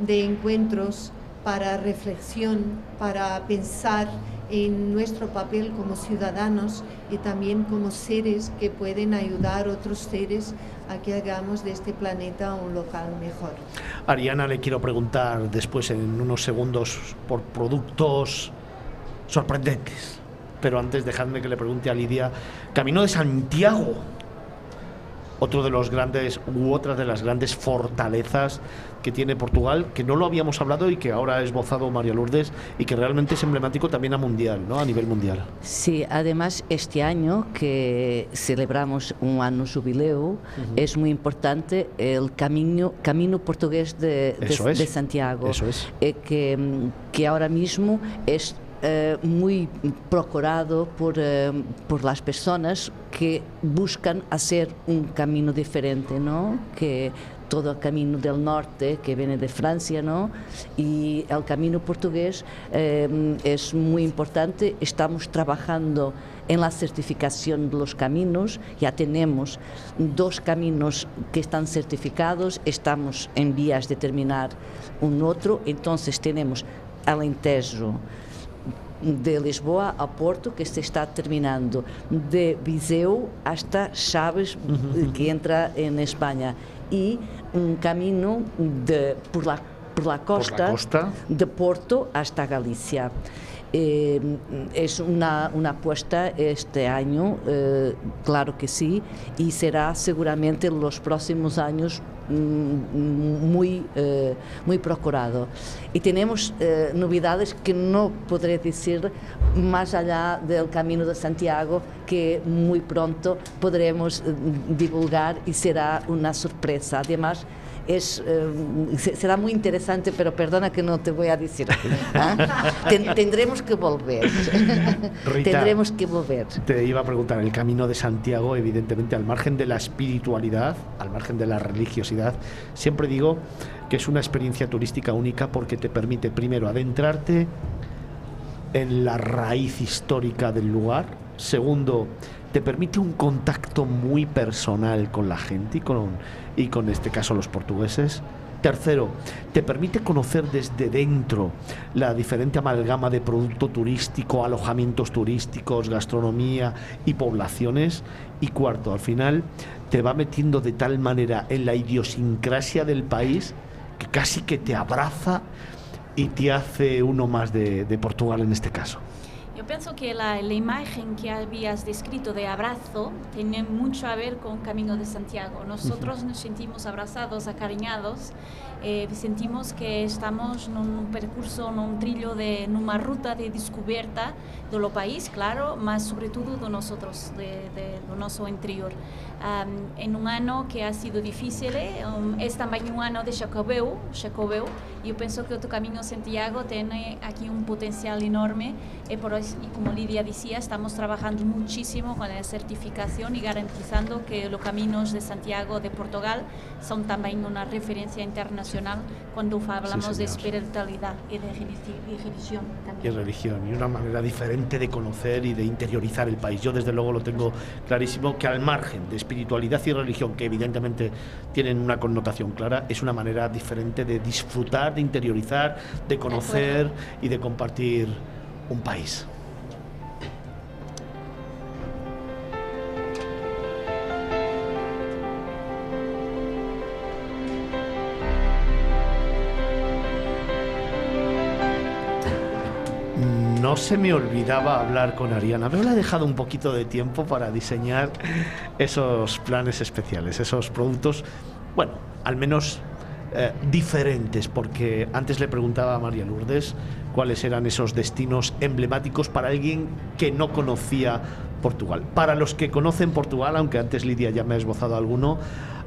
de encuentros para reflexión, para pensar en nuestro papel como ciudadanos y también como seres que pueden ayudar a otros seres a que hagamos de este planeta un local mejor. Ariana le quiero preguntar después en unos segundos por productos sorprendentes. Pero antes dejadme que le pregunte a Lidia, Camino de Santiago, otro de los grandes u otra de las grandes fortalezas que tiene Portugal, que no lo habíamos hablado y que ahora ha esbozado María Lourdes y que realmente es emblemático también a mundial, ¿no? A nivel mundial. Sí, además este año que celebramos un año jubileo, es muy importante el camino, camino portugués de, de- Eso es. de Santiago, Eso es. eh, que, que ahora mismo es eh, muy procurado por, eh, por las personas que buscan hacer un camino diferente, ¿no? que todo el camino del norte que viene de Francia, ¿no? Y el camino portugués eh, es muy importante. Estamos trabajando en la certificación de los caminos. Ya tenemos dos caminos que están certificados, estamos en vías de terminar un otro, entonces tenemos Alentejo de Lisboa a Porto, que se está terminando, de Viseu hasta Chaves, que entra en España, y un camino de, por, la, por la costa, Por la costa. de Porto hasta Galicia. Eh, es una, una apuesta este año, eh, claro que sí, y será seguramente en los próximos años muy, eh, muy procurado. Y tenemos eh, novedades que no podré decir más allá del Camino de Santiago, que muy pronto podremos eh, divulgar y será una sorpresa. Además, es, eh, se- será muy interesante, pero perdona que no te voy a decir. ¿ah? Ten- tendremos que volver. Rita. tendremos que volver. Te iba a preguntar, el camino de Santiago, evidentemente, al margen de la espiritualidad, al margen de la religiosidad, siempre digo que es una experiencia turística única porque te permite primero adentrarte en la raíz histórica del lugar, segundo, te permite un contacto muy personal con la gente y con, y con este caso los portugueses. Tercero, te permite conocer desde dentro la diferente amalgama de producto turístico, alojamientos turísticos, gastronomía y poblaciones. Y cuarto, al final te va metiendo de tal manera en la idiosincrasia del país que casi que te abraza y te hace uno más de, de Portugal en este caso. Pienso que la, la imagen que habías descrito de abrazo tiene mucho a ver con Camino de Santiago. Nosotros nos sentimos abrazados, acariñados, eh, sentimos que estamos en un percurso, en un trillo, de, en una ruta de descubierta de lo país, claro, más sobre todo de nosotros, de, de, de nuestro interior. Um, en un año que ha sido difícil, eh, um, es también un año de Chacobeu, y yo pienso que el Camino Santiago tiene aquí un potencial enorme y, por eso, y como Lidia decía, estamos trabajando muchísimo con la certificación y garantizando que los caminos de Santiago de Portugal son también una referencia internacional cuando hablamos de espiritualidad y de religi- y religión y también. religión y una manera diferente de conocer y de interiorizar el país. Yo desde luego lo tengo clarísimo que al margen de espiritualidad y religión, que evidentemente tienen una connotación clara, es una manera diferente de disfrutar, de interiorizar, de conocer y de compartir un país. Se me olvidaba hablar con Ariana, le he dejado un poquito de tiempo para diseñar esos planes especiales, esos productos, bueno, al menos eh, diferentes, porque antes le preguntaba a María Lourdes cuáles eran esos destinos emblemáticos para alguien que no conocía Portugal. Para los que conocen Portugal, aunque antes Lidia ya me ha esbozado alguno,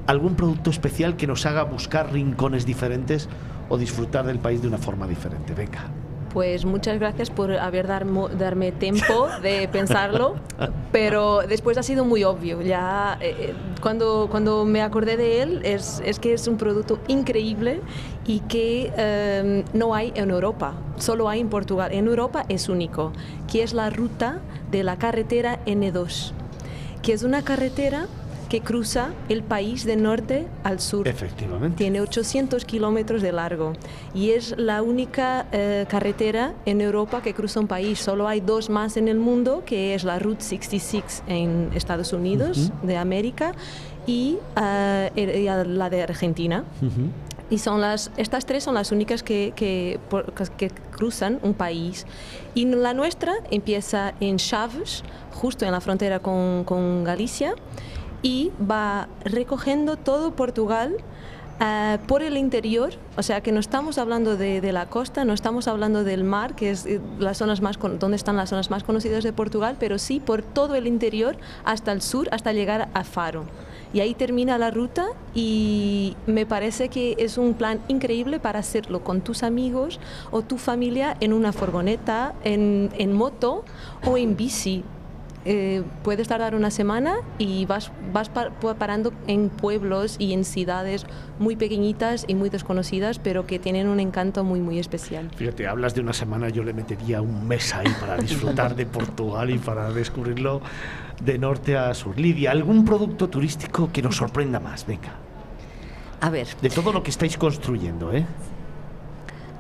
algún producto especial que nos haga buscar rincones diferentes o disfrutar del país de una forma diferente. Venga. Pues muchas gracias por haber darmo- darme tiempo de pensarlo, pero después ha sido muy obvio. Ya eh, eh, cuando, cuando me acordé de él es, es que es un producto increíble y que eh, no hay en Europa, solo hay en Portugal. En Europa es único, que es la ruta de la carretera N2, que es una carretera que cruza el país de norte al sur. Efectivamente. Tiene 800 kilómetros de largo y es la única eh, carretera en Europa que cruza un país. Solo hay dos más en el mundo, que es la Route 66 en Estados Unidos de América y, eh, y la de Argentina. Y son las, estas tres son las únicas que, que cruzan un país. Y la nuestra empieza en Chaves, justo en la frontera con, con Galicia, y va recogiendo todo Portugal eh, por el interior, o sea que no estamos hablando de, de la costa, no estamos hablando del mar, que es eh, las zonas más con- donde están las zonas más conocidas de Portugal, pero sí por todo el interior hasta el sur, hasta llegar a Faro. Y ahí termina la ruta y me parece que es un plan increíble para hacerlo con tus amigos o tu familia en una furgoneta, en, en moto o en bici. Eh, puedes tardar una semana y vas, vas parando en pueblos y en ciudades muy pequeñitas y muy desconocidas, pero que tienen un encanto muy, muy especial. Fíjate, hablas de una semana, yo le metería un mes ahí para disfrutar de Portugal y para descubrirlo de norte a sur. Lidia, ¿algún producto turístico que nos sorprenda más? Venga. A ver. De todo lo que estáis construyendo, ¿eh?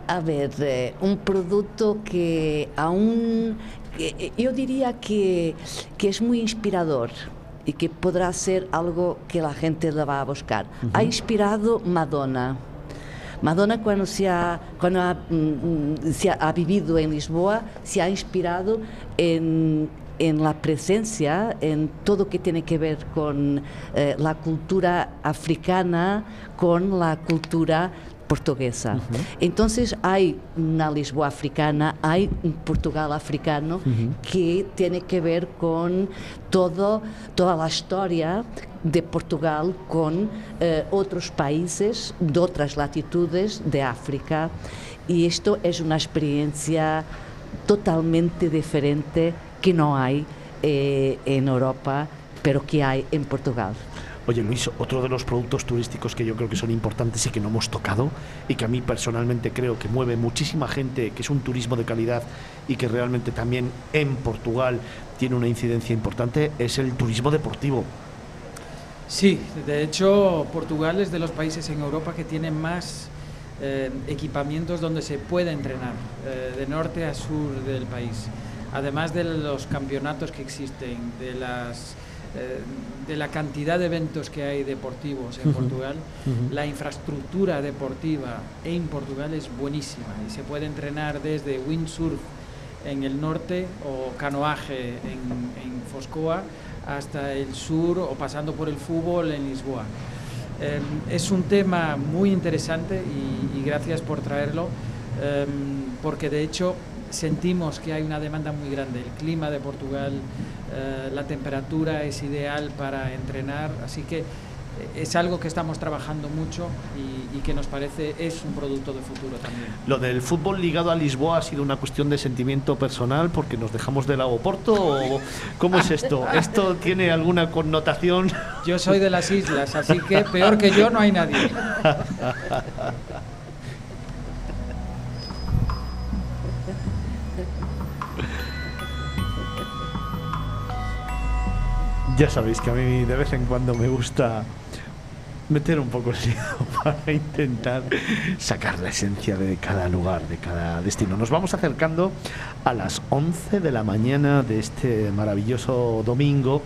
A ver, eh, un producto que aún, yo diría que, que, es muy inspirador y que podrá ser algo que la gente la va a buscar. Ha inspirado Madonna. Madonna cuando se ha, cuando ha, mm, mm, se ha, vivido en Lisboa se ha inspirado en, en la presencia, en todo que tiene que ver con eh, la cultura africana, con la cultura portuguesa. Entonces hay una Lisboa africana, hay un Portugal africano que tiene que ver con todo, toda la historia de Portugal con eh, otros países de otras latitudes de África y esto es una experiencia totalmente diferente que no hay eh, en Europa, pero que hay en Portugal. Oye Luis, otro de los productos turísticos que yo creo que son importantes y que no hemos tocado y que a mí personalmente creo que mueve muchísima gente, que es un turismo de calidad y que realmente también en Portugal tiene una incidencia importante, es el turismo deportivo. Sí, de hecho Portugal es de los países en Europa que tiene más eh, equipamientos donde se puede entrenar, eh, de norte a sur del país. Además de los campeonatos que existen, de las de la cantidad de eventos que hay deportivos en Portugal, la infraestructura deportiva en Portugal es buenísima y se puede entrenar desde windsurf en el norte o canoaje en, Foscoa hasta el sur o pasando por el fútbol en Lisboa. Em, es un tema muy interesante y, gracias por traerlo, em, porque de hecho sentimos que hay una demanda muy grande. El clima de Portugal, eh, la temperatura es ideal para entrenar, así que eh, es algo que estamos trabajando mucho y, que nos parece es un producto de futuro también. Lo del fútbol ligado a Lisboa ha sido una cuestión de sentimiento personal porque nos dejamos del lago Porto o cómo es esto? ¿Esto tiene alguna connotación? Yo soy de las islas, así que peor que yo no hay nadie. Ya sabéis que a mí de vez en cuando me gusta meter un poco el dedo para intentar sacar la esencia de cada lugar, de cada destino. Nos vamos acercando a las 11 de la mañana de este maravilloso domingo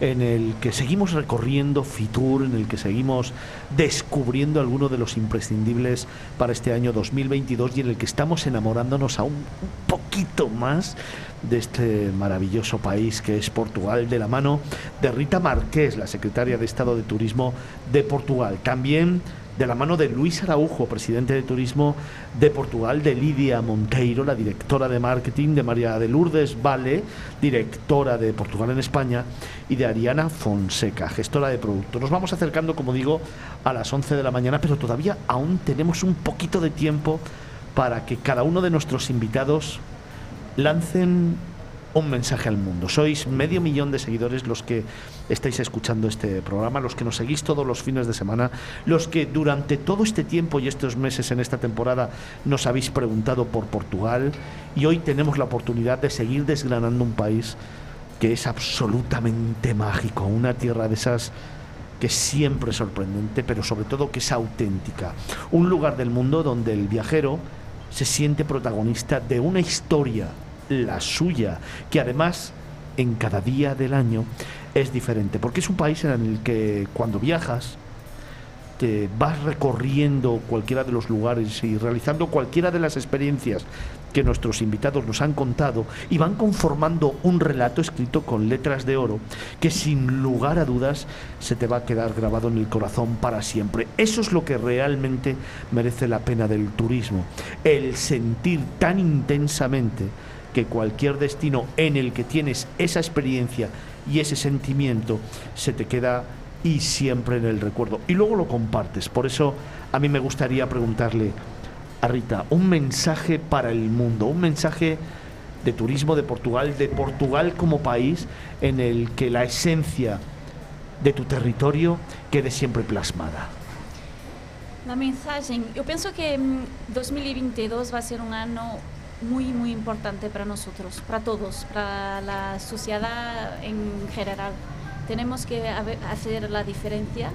en el que seguimos recorriendo Fitur, en el que seguimos descubriendo algunos de los imprescindibles para este año 2022 y en el que estamos enamorándonos aún un poquito más de este maravilloso país que es Portugal, de la mano de Rita Marqués, la secretaria de Estado de Turismo de Portugal. También de la mano de Luis Araujo, presidente de Turismo de Portugal, de Lidia Monteiro, la directora de marketing, de María de Lourdes Vale, directora de Portugal en España, y de Ariana Fonseca, gestora de producto. Nos vamos acercando, como digo, a las 11 de la mañana, pero todavía aún tenemos un poquito de tiempo para que cada uno de nuestros invitados lancen un mensaje al mundo. Sois medio millón de seguidores los que estáis escuchando este programa, los que nos seguís todos los fines de semana, los que durante todo este tiempo y estos meses en esta temporada nos habéis preguntado por Portugal y hoy tenemos la oportunidad de seguir desgranando un país que es absolutamente mágico, una tierra de esas que siempre es sorprendente, pero sobre todo que es auténtica. Un lugar del mundo donde el viajero se siente protagonista de una historia la suya, que además en cada día del año es diferente, porque es un país en el que cuando viajas, te vas recorriendo cualquiera de los lugares y realizando cualquiera de las experiencias que nuestros invitados nos han contado y van conformando un relato escrito con letras de oro que sin lugar a dudas se te va a quedar grabado en el corazón para siempre. Eso es lo que realmente merece la pena del turismo, el sentir tan intensamente que cualquier destino en el que tienes esa experiencia y ese sentimiento se te queda y siempre en el recuerdo. Y luego lo compartes. Por eso a mí me gustaría preguntarle a Rita un mensaje para el mundo, un mensaje de turismo de Portugal, de Portugal como país en el que la esencia de tu territorio quede siempre plasmada? La mensaje, yo pienso que 2022 mm, va a ser un año muy, muy importante para nosotros, para todos, para la sociedad en general. Tenemos que hacer la diferencia,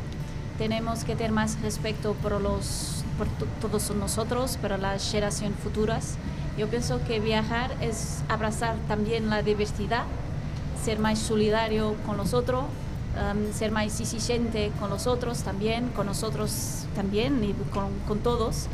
tenemos que tener más respeto por, los, por todos nosotros, para las generaciones futuras. Yo pienso que viajar es abrazar también la diversidad, ser más solidario con los otros, um, ser más exigente con los otros también, con nosotros también y con, con todos.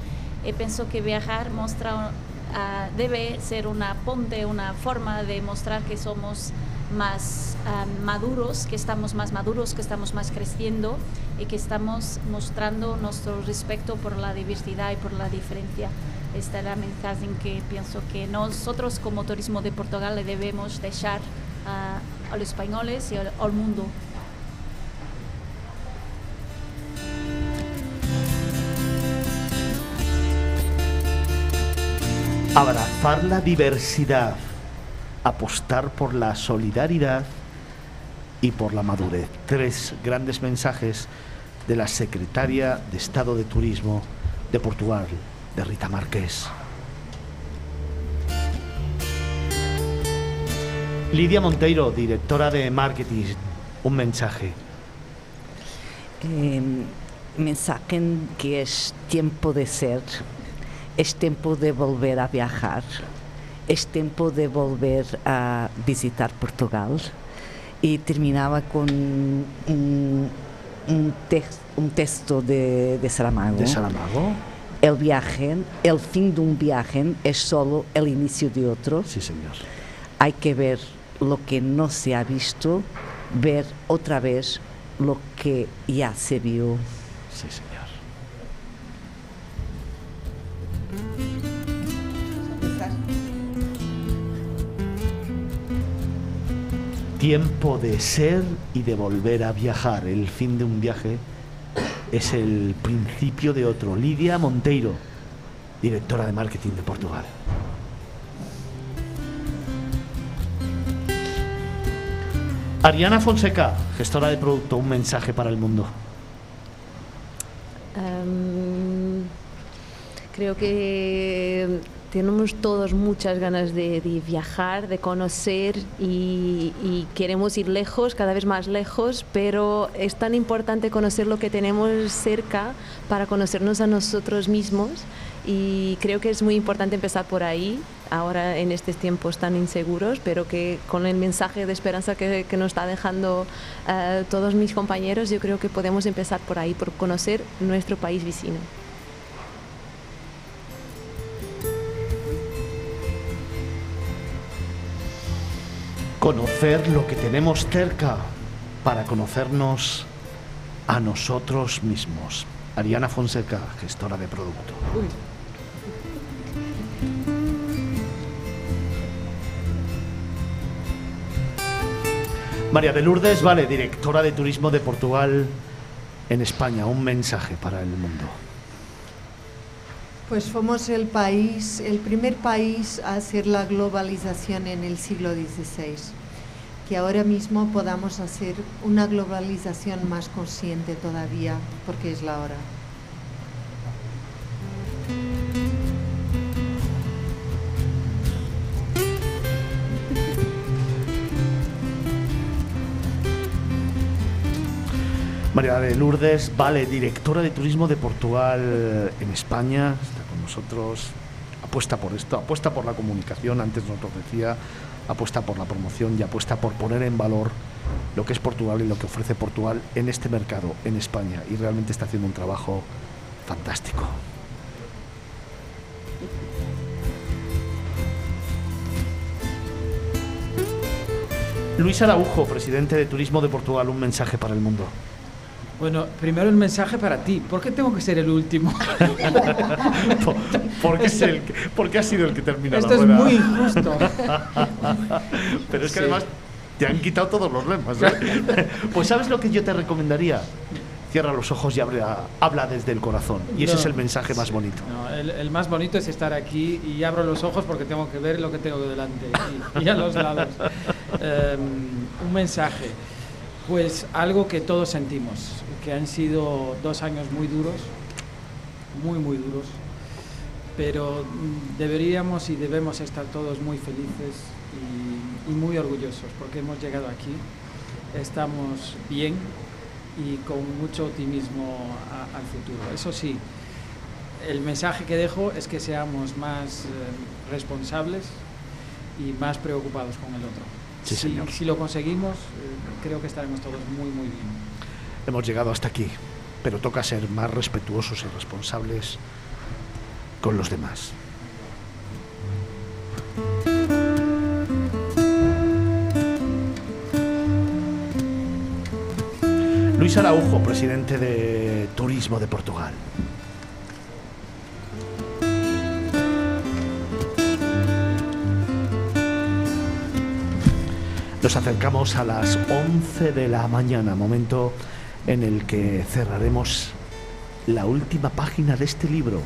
Y pienso que viajar muestra Ah, debe ser una ponte, una forma de mostrar que somos más ah, maduros, que estamos más maduros, que estamos más creciendo y que estamos mostrando nuestro respeto por la diversidad y por la diferencia. Esta es la mensaje en que pienso que nosotros como Turismo de Portugal le debemos dejar a los españoles y al mundo. Abrazar la diversidad, apostar por la solidaridad y por la madurez. Tres grandes mensajes de la secretaria de Estado de Turismo de Portugal, de Rita Márquez. Lidia Monteiro, directora de marketing, un mensaje. Eh, mensaje que es tiempo de ser es tiempo de volver a viajar, es tiempo de volver a visitar Portugal. Y terminaba con un, un, texto de, de Saramago. ¿De Saramago? El viaje, el fin de un viaje es solo el inicio de otro. Sí, señor. Hay que ver lo que no se ha visto, ver otra vez lo que ya se vio. Sí, señor. Tiempo de ser y de volver a viajar. El fin de un viaje es el principio de otro. Lidia Monteiro, directora de marketing de Portugal. Ariana Fonseca, gestora de producto, un mensaje para el mundo. Em, creo que tenemos todos muchas ganas de, viajar, de conocer y, queremos ir lejos, cada vez más lejos, pero es tan importante conocer lo que tenemos cerca para conocernos a nosotros mismos y creo que es muy importante empezar por ahí, ahora en estos tiempos tan inseguros, pero que con el mensaje de esperanza que, nos está dejando eh, todos mis compañeros, yo creo que podemos empezar por ahí, por conocer nuestro país vecino. Conocer lo que tenemos cerca para conocernos a nosotros mismos. Ariana Fonseca, gestora de producto. María de Lourdes, vale, directora de turismo de Portugal en España. Un mensaje para el mundo. Pues fuimos el país, el primer país a hacer la globalización en el siglo XVI. Que ahora mismo podamos hacer una globalización más consciente todavía, porque es la hora. María de Lourdes, vale, directora de turismo de Portugal en España, nosotros apuesta por esto, apuesta por la comunicación, antes nos lo decía, apuesta por la promoción y apuesta por poner en valor lo que es Portugal y lo que ofrece Portugal en este mercado, en España, y realmente está haciendo un trabajo fantástico. Luis Araujo, presidente de Turismo de Portugal, un mensaje para el mundo. Bueno, primero el mensaje para ti. ¿Por qué tengo que ser el último? porque, es el porque has sido el que termina Esto la es muy injusto. Pero es que además te han quitado todos los lemas. ¿eh? pues ¿sabes lo que yo te recomendaría? cierra los ojos y habla, habla desde el corazón. Y ese No, es el mensaje más bonito. No, el, el más bonito es estar aquí y abro los ojos porque tengo que ver lo que tengo delante y, y a los lados. Eh, un mensaje, pues algo que todos sentimos, que han sido dos años muy duros, muy, muy duros, pero deberíamos y debemos estar todos muy felices y, y muy orgullosos porque hemos llegado aquí, estamos bien y con mucho optimismo a- al futuro. Eso sí, el mensaje que dejo es que seamos más eh, responsables y más preocupados con el otro. Sí, si, señor. si lo conseguimos, eh, creo que estaremos todos muy, muy bien. Hemos llegado hasta aquí, pero toca ser más respetuosos y responsables con los demás. Luis Araujo, presidente de Turismo de Portugal. Nos acercamos a las 11 de la mañana, momento en el que cerraremos la última página de este libro,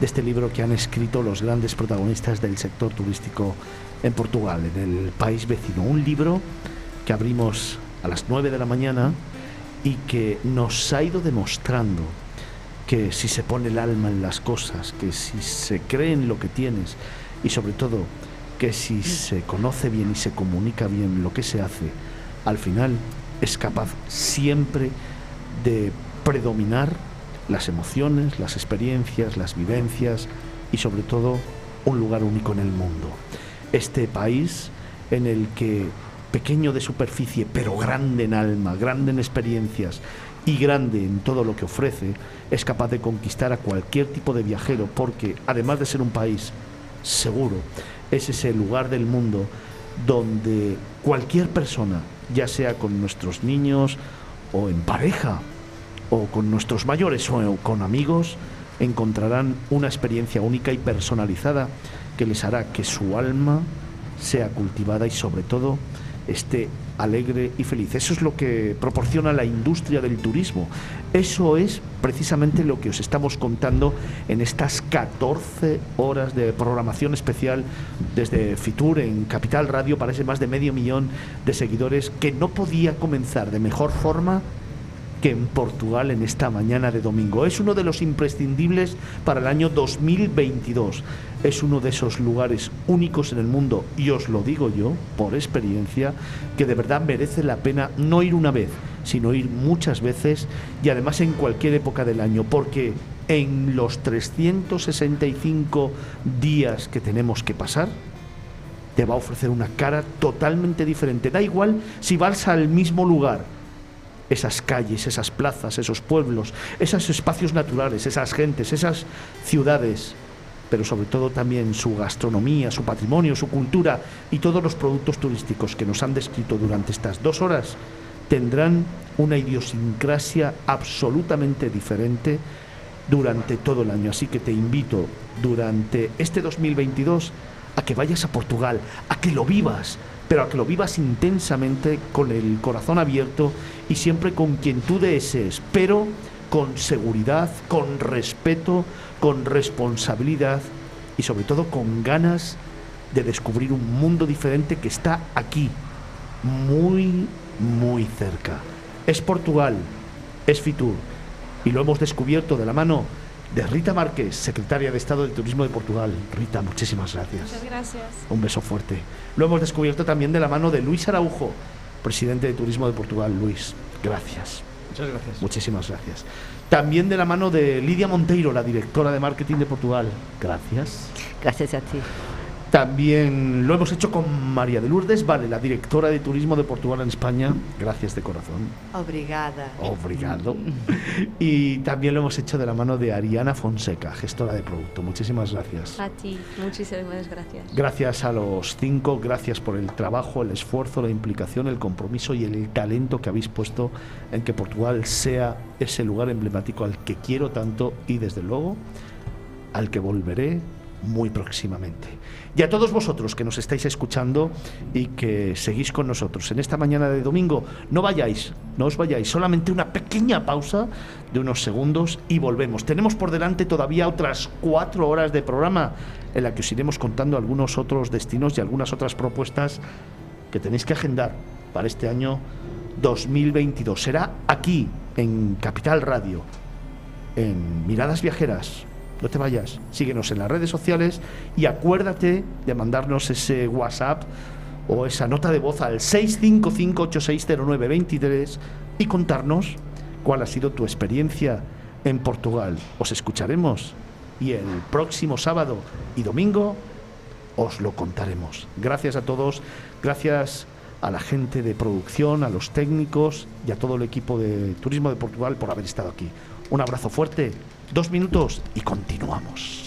de este libro que han escrito los grandes protagonistas del sector turístico en Portugal, en el país vecino. Un libro que abrimos a las 9 de la mañana y que nos ha ido demostrando que si se pone el alma en las cosas, que si se cree en lo que tienes y sobre todo que si se conoce bien y se comunica bien lo que se hace, al final es capaz siempre de predominar las emociones, las experiencias, las vivencias y sobre todo un lugar único en el mundo. Este país en el que pequeño de superficie, pero grande en alma, grande en experiencias y grande en todo lo que ofrece, es capaz de conquistar a cualquier tipo de viajero porque además de ser un país seguro, es ese lugar del mundo donde cualquier persona, ya sea con nuestros niños o en pareja, o con nuestros mayores o con amigos, encontrarán una experiencia única y personalizada que les hará que su alma sea cultivada y sobre todo esté alegre y feliz. Eso es lo que proporciona la industria del turismo. Eso es precisamente lo que os estamos contando en estas 14 horas de programación especial desde Fitur en Capital Radio para ese más de medio millón de seguidores que no podía comenzar de mejor forma que en Portugal en esta mañana de domingo. Es uno de los imprescindibles para el año 2022. Es uno de esos lugares únicos en el mundo, y os lo digo yo por experiencia, que de verdad merece la pena no ir una vez, sino ir muchas veces y además en cualquier época del año, porque en los 365 días que tenemos que pasar, te va a ofrecer una cara totalmente diferente. Da igual si vas al mismo lugar, esas calles, esas plazas, esos pueblos, esos espacios naturales, esas gentes, esas ciudades, pero sobre todo también su gastronomía, su patrimonio, su cultura y todos los productos turísticos que nos han descrito durante estas dos horas tendrán una idiosincrasia absolutamente diferente durante todo el año. Así que te invito durante este 2022 a que vayas a Portugal, a que lo vivas, pero a que lo vivas intensamente con el corazón abierto y siempre con quien tú desees, pero con seguridad, con respeto, con responsabilidad y sobre todo con ganas de descubrir un mundo diferente que está aquí, muy, muy cerca. Es Portugal, es Fitur y lo hemos descubierto de la mano de Rita Márquez, secretaria de Estado de Turismo de Portugal. Rita, muchísimas gracias. Muchas gracias. Un beso fuerte. Lo hemos descubierto también de la mano de Luis Araujo, presidente de Turismo de Portugal. Luis, gracias. Muchas gracias. Muchísimas gracias. También de la mano de Lidia Monteiro, la directora de marketing de Portugal. Gracias. Gracias a ti. También lo hemos hecho con María de Lourdes Vale, la directora de Turismo de Portugal en España. Gracias de corazón. Obrigada. Obrigado. Y también lo hemos hecho de la mano de Ariana Fonseca, gestora de producto. Muchísimas gracias. A ti, muchísimas gracias. Gracias a los cinco, gracias por el trabajo, el esfuerzo, la implicación, el compromiso y el talento que habéis puesto en que Portugal sea ese lugar emblemático al que quiero tanto y desde luego al que volveré muy próximamente. Y a todos vosotros que nos estáis escuchando y que seguís con nosotros en esta mañana de domingo, no vayáis, no os vayáis, solamente una pequeña pausa de unos segundos y volvemos. Tenemos por delante todavía otras cuatro horas de programa en la que os iremos contando algunos otros destinos y algunas otras propuestas que tenéis que agendar para este año 2022. Será aquí, en Capital Radio, en Miradas Viajeras no te vayas, síguenos en las redes sociales y acuérdate de mandarnos ese WhatsApp o esa nota de voz al 655-860923 y contarnos cuál ha sido tu experiencia en Portugal. Os escucharemos y el próximo sábado y domingo os lo contaremos. Gracias a todos, gracias a la gente de producción, a los técnicos y a todo el equipo de Turismo de Portugal por haber estado aquí. Un abrazo fuerte Dos minutos y continuamos.